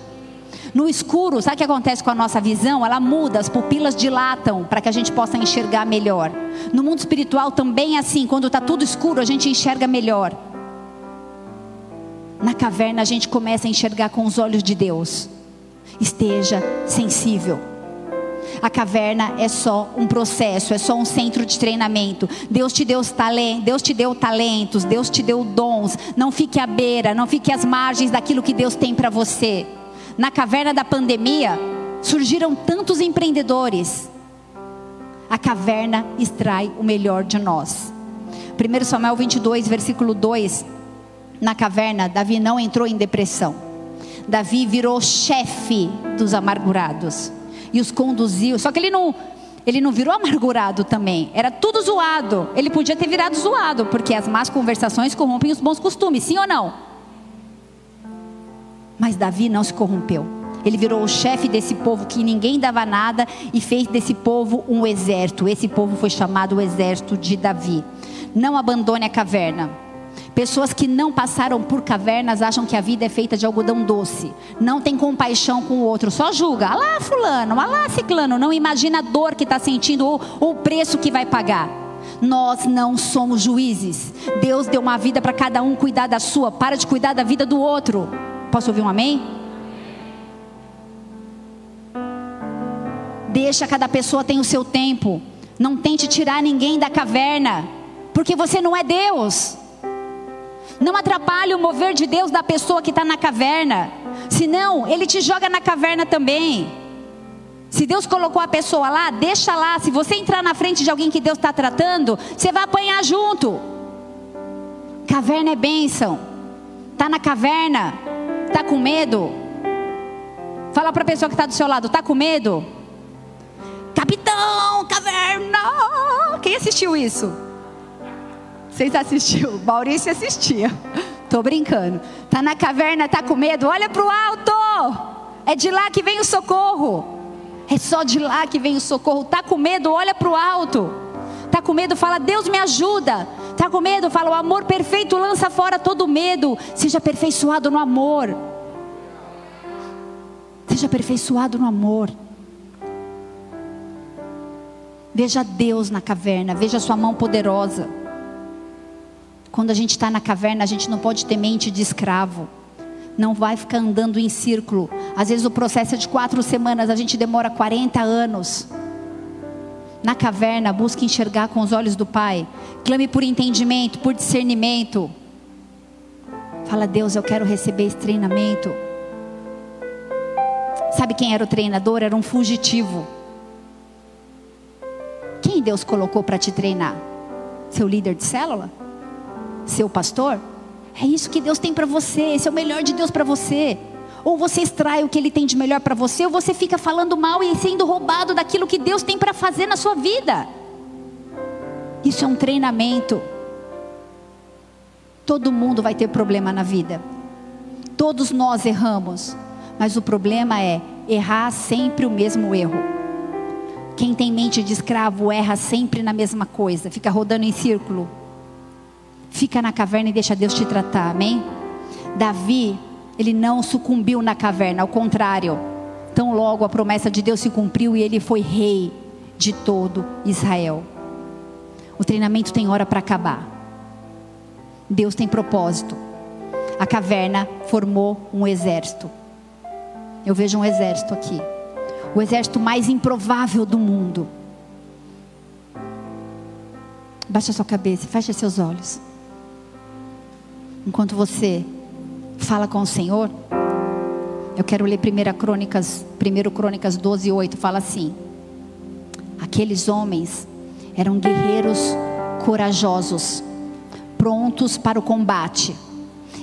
No escuro, sabe o que acontece com a nossa visão? Ela muda, as pupilas dilatam para que a gente possa enxergar melhor. No mundo espiritual também é assim, quando está tudo escuro, a gente enxerga melhor. Na caverna a gente começa a enxergar com os olhos de Deus. Esteja sensível. A caverna é só um processo, é só um centro de treinamento. Deus te deu talentos, Deus te deu talentos, Deus te deu dons. Não fique à beira, não fique às margens daquilo que Deus tem para você. Na caverna da pandemia, surgiram tantos empreendedores. A caverna extrai o melhor de nós. 1 Samuel 22, versículo 2. Na caverna, Davi não entrou em depressão. Davi virou chefe dos amargurados e os conduziu. Só que ele não, ele não virou amargurado também. Era tudo zoado. Ele podia ter virado zoado, porque as más conversações corrompem os bons costumes, sim ou não? Mas Davi não se corrompeu. Ele virou o chefe desse povo que ninguém dava nada e fez desse povo um exército. Esse povo foi chamado o exército de Davi. Não abandone a caverna. Pessoas que não passaram por cavernas acham que a vida é feita de algodão doce. Não tem compaixão com o outro, só julga. Ah lá, fulano, ah lá, ciclano. Não imagina a dor que está sentindo ou, o preço que vai pagar. Nós não somos juízes. Deus deu uma vida para cada um cuidar da sua. Para de cuidar da vida do outro. Posso ouvir um amém? Deixa cada pessoa tem o seu tempo. Não tente tirar ninguém da caverna, porque você não é Deus. Não atrapalhe o mover de Deus da pessoa que está na caverna. Senão, Ele te joga na caverna também. Se Deus colocou a pessoa lá, deixa lá. Se você entrar na frente de alguém que Deus está tratando, você vai apanhar junto. Caverna é bênção. Está na caverna? Está com medo? Fala para a pessoa que está do seu lado, está com medo? Capitão, caverna! Quem assistiu isso? Vocês assistiu? Maurício assistia. Tô brincando. Tá na caverna, tá com medo? Olha pro alto. É de lá que vem o socorro. É só de lá que vem o socorro. Tá com medo? Olha pro alto. Tá com medo? Fala: "Deus me ajuda". Tá com medo? Fala: "O amor perfeito lança fora todo medo". Seja aperfeiçoado no amor. Seja aperfeiçoado no amor. Veja Deus na caverna, veja sua mão poderosa. Quando a gente está na caverna, a gente não pode ter mente de escravo. Não vai ficar andando em círculo. Às vezes o processo é de quatro semanas, a gente demora 40 anos. Na caverna, busque enxergar com os olhos do Pai. Clame por entendimento, por discernimento. Fala, Deus, eu quero receber esse treinamento. Sabe quem era o treinador? Era um fugitivo. Quem Deus colocou para te treinar? Seu líder de célula? Seu pastor? É isso que Deus tem para você. Esse é o melhor de Deus para você. Ou você extrai o que Ele tem de melhor para você, ou você fica falando mal e sendo roubado daquilo que Deus tem para fazer na sua vida. Isso é um treinamento. Todo mundo vai ter problema na vida. Todos nós erramos. Mas o problema é errar sempre o mesmo erro. Quem tem mente de escravo erra sempre na mesma coisa, fica rodando em círculo. Fica na caverna e deixa Deus te tratar, amém? Davi, ele não sucumbiu na caverna, ao contrário. Tão logo a promessa de Deus se cumpriu e ele foi rei de todo Israel. O treinamento tem hora para acabar. Deus tem propósito. A caverna formou um exército. Eu vejo um exército aqui. O exército mais improvável do mundo. Baixa sua cabeça, feche seus olhos. Enquanto você fala com o Senhor, eu quero ler 1 Crônicas, 1 Crônicas 12, 8, fala assim: Aqueles homens eram guerreiros corajosos, prontos para o combate.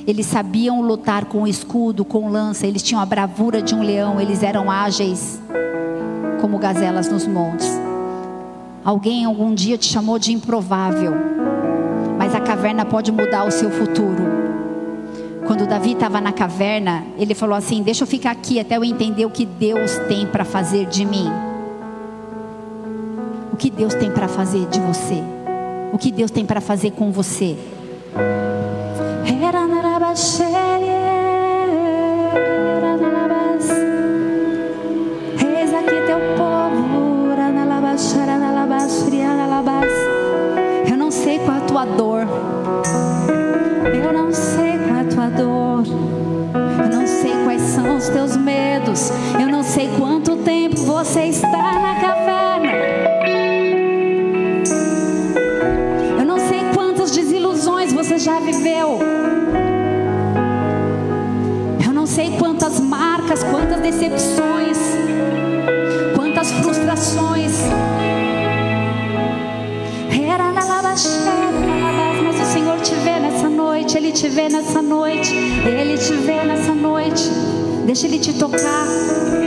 Eles sabiam lutar com escudo, com lança, eles tinham a bravura de um leão, eles eram ágeis como gazelas nos montes. Alguém algum dia te chamou de improvável, mas a caverna pode mudar o seu futuro. Quando Davi estava na caverna, ele falou assim: Deixa eu ficar aqui até eu entender o que Deus tem para fazer de mim. O que Deus tem para fazer de você? O que Deus tem para fazer com você? Eis aqui teu povo, eu não sei qual a tua dor. Os teus medos. Eu não sei quanto tempo você está na caverna. Eu não sei quantas desilusões você já viveu. sei quantas marcas, quantas decepções, quantas frustrações. Mas o Senhor te vê nessa noite, Ele te vê nessa noite, Ele te vê nessa noite. Deixa Ele te tocar,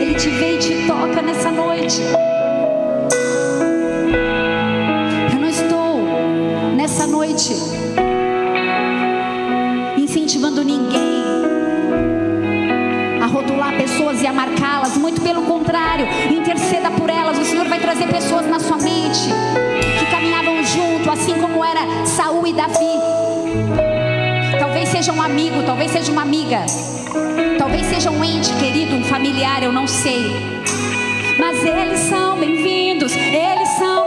Ele te vê e te toca nessa noite. Eu não estou nessa noite incentivando ninguém rotular pessoas e a marcá-las, muito pelo contrário, seja um amigo, talvez seja uma amiga, talvez seja um ente querido, um familiar, eu não sei. Mas eles são bem-vindos, eles são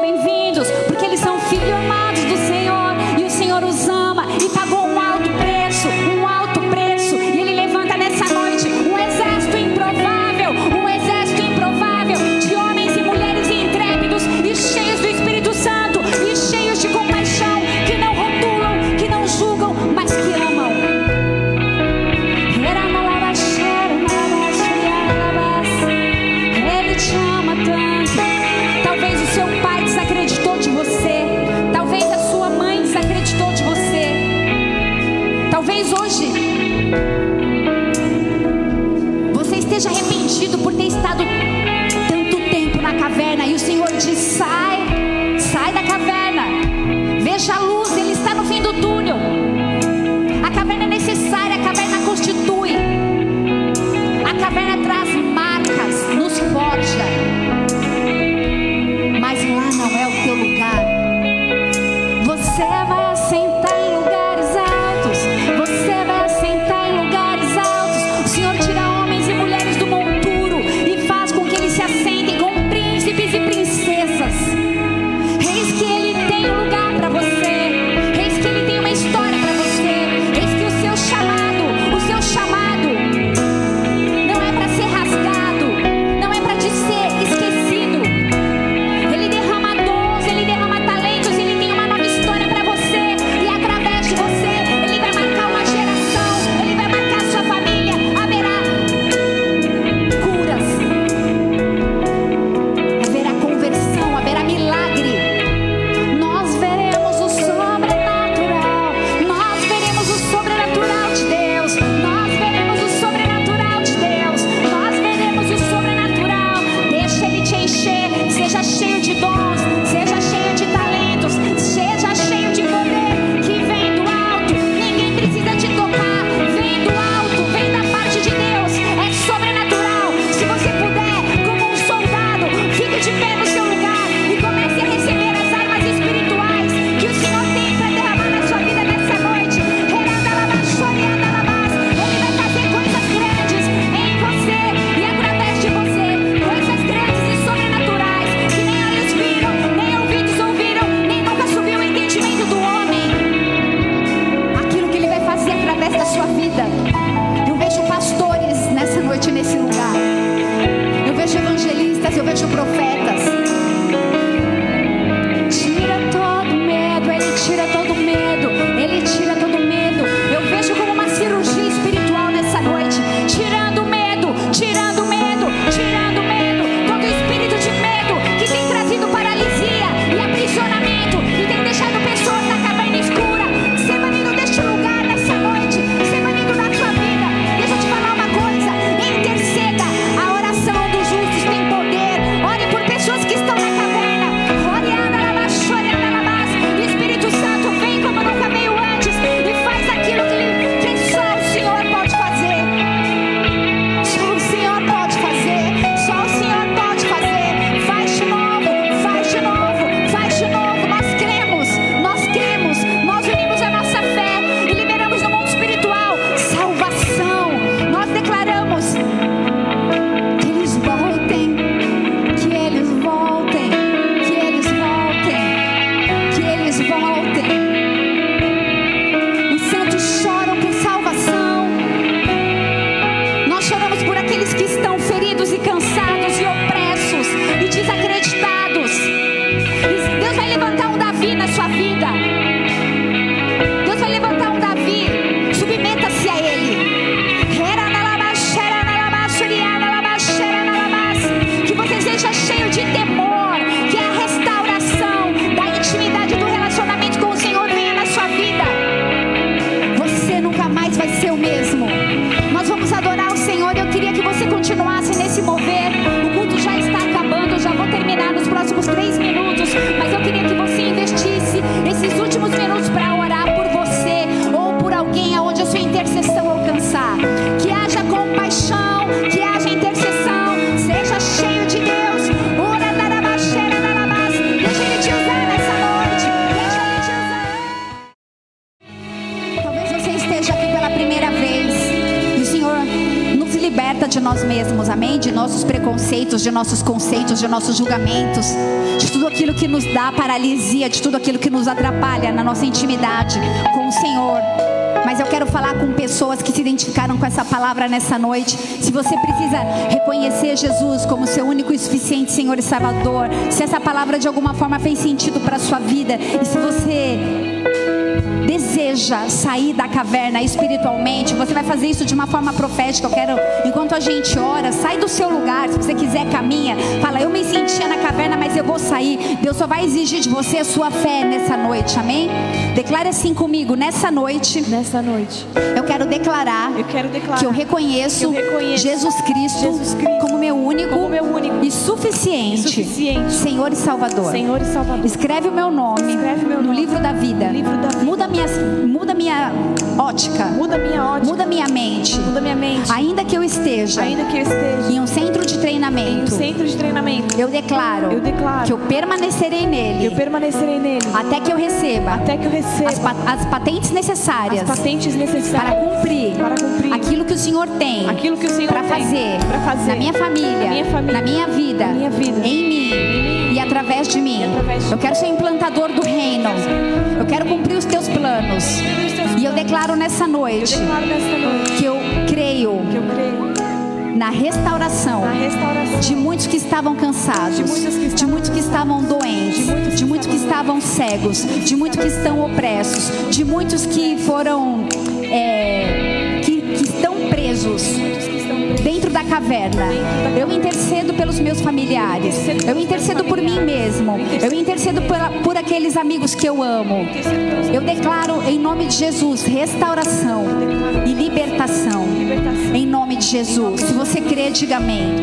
nessa noite. Se você precisa reconhecer Jesus como seu único e suficiente Senhor e Salvador, se essa palavra de alguma forma fez sentido para sua vida, e se você deseja sair da caverna espiritualmente, você vai fazer isso de uma forma profética. Eu quero, enquanto a gente ora, sai do seu lugar. Se você quiser, caminha. Fala, eu me sentia na caverna, mas eu vou sair. Deus só vai exigir de você a sua fé nessa noite, amém? Declare assim comigo: nessa noite, Nessa noite, eu quero declarar eu quero declarar que eu reconheço, que eu reconheço Jesus, Cristo Jesus Cristo como meu único, como meu único e suficiente, e suficiente Senhor e Salvador. Senhor e Salvador. Escreve o meu nome, Escreve meu no nome livro da vida. no livro da vida. Muda minha, muda minha ótica. Muda minha ótica, Muda minha mente. muda minha mente. Ainda que eu esteja Ainda que eu esteja em um centro de em um treinamento, centro de treinamento, eu declaro, Eu declaro que eu permanecerei nele eu permanecerei nele até que eu receba até que eu receba as, pa- as patentes necessárias as patentes para necessárias cumprir, para cumprir aquilo que o Senhor tem aquilo que o Senhor para tem fazer, para fazer na minha família, na minha família, na minha vida, na minha vida, em mim e através de mim. Eu quero ser implantador do reino. Eu quero cumprir os teus planos. E eu declaro nessa noite que eu creio na restauração de muitos que estavam cansados, De muitos que de muitos que estavam doentes, de muitos que estavam cegos, de muitos que estão opressos, de muitos que foram é, presos. dentro da caverna. Eu intercedo pelos meus familiares. Eu intercedo por mim mesmo. Eu intercedo pela- por aqueles amigos que eu amo. Eu declaro em nome de Jesus restauração e libertação. Em nome de Jesus. Se você crê, diga amém.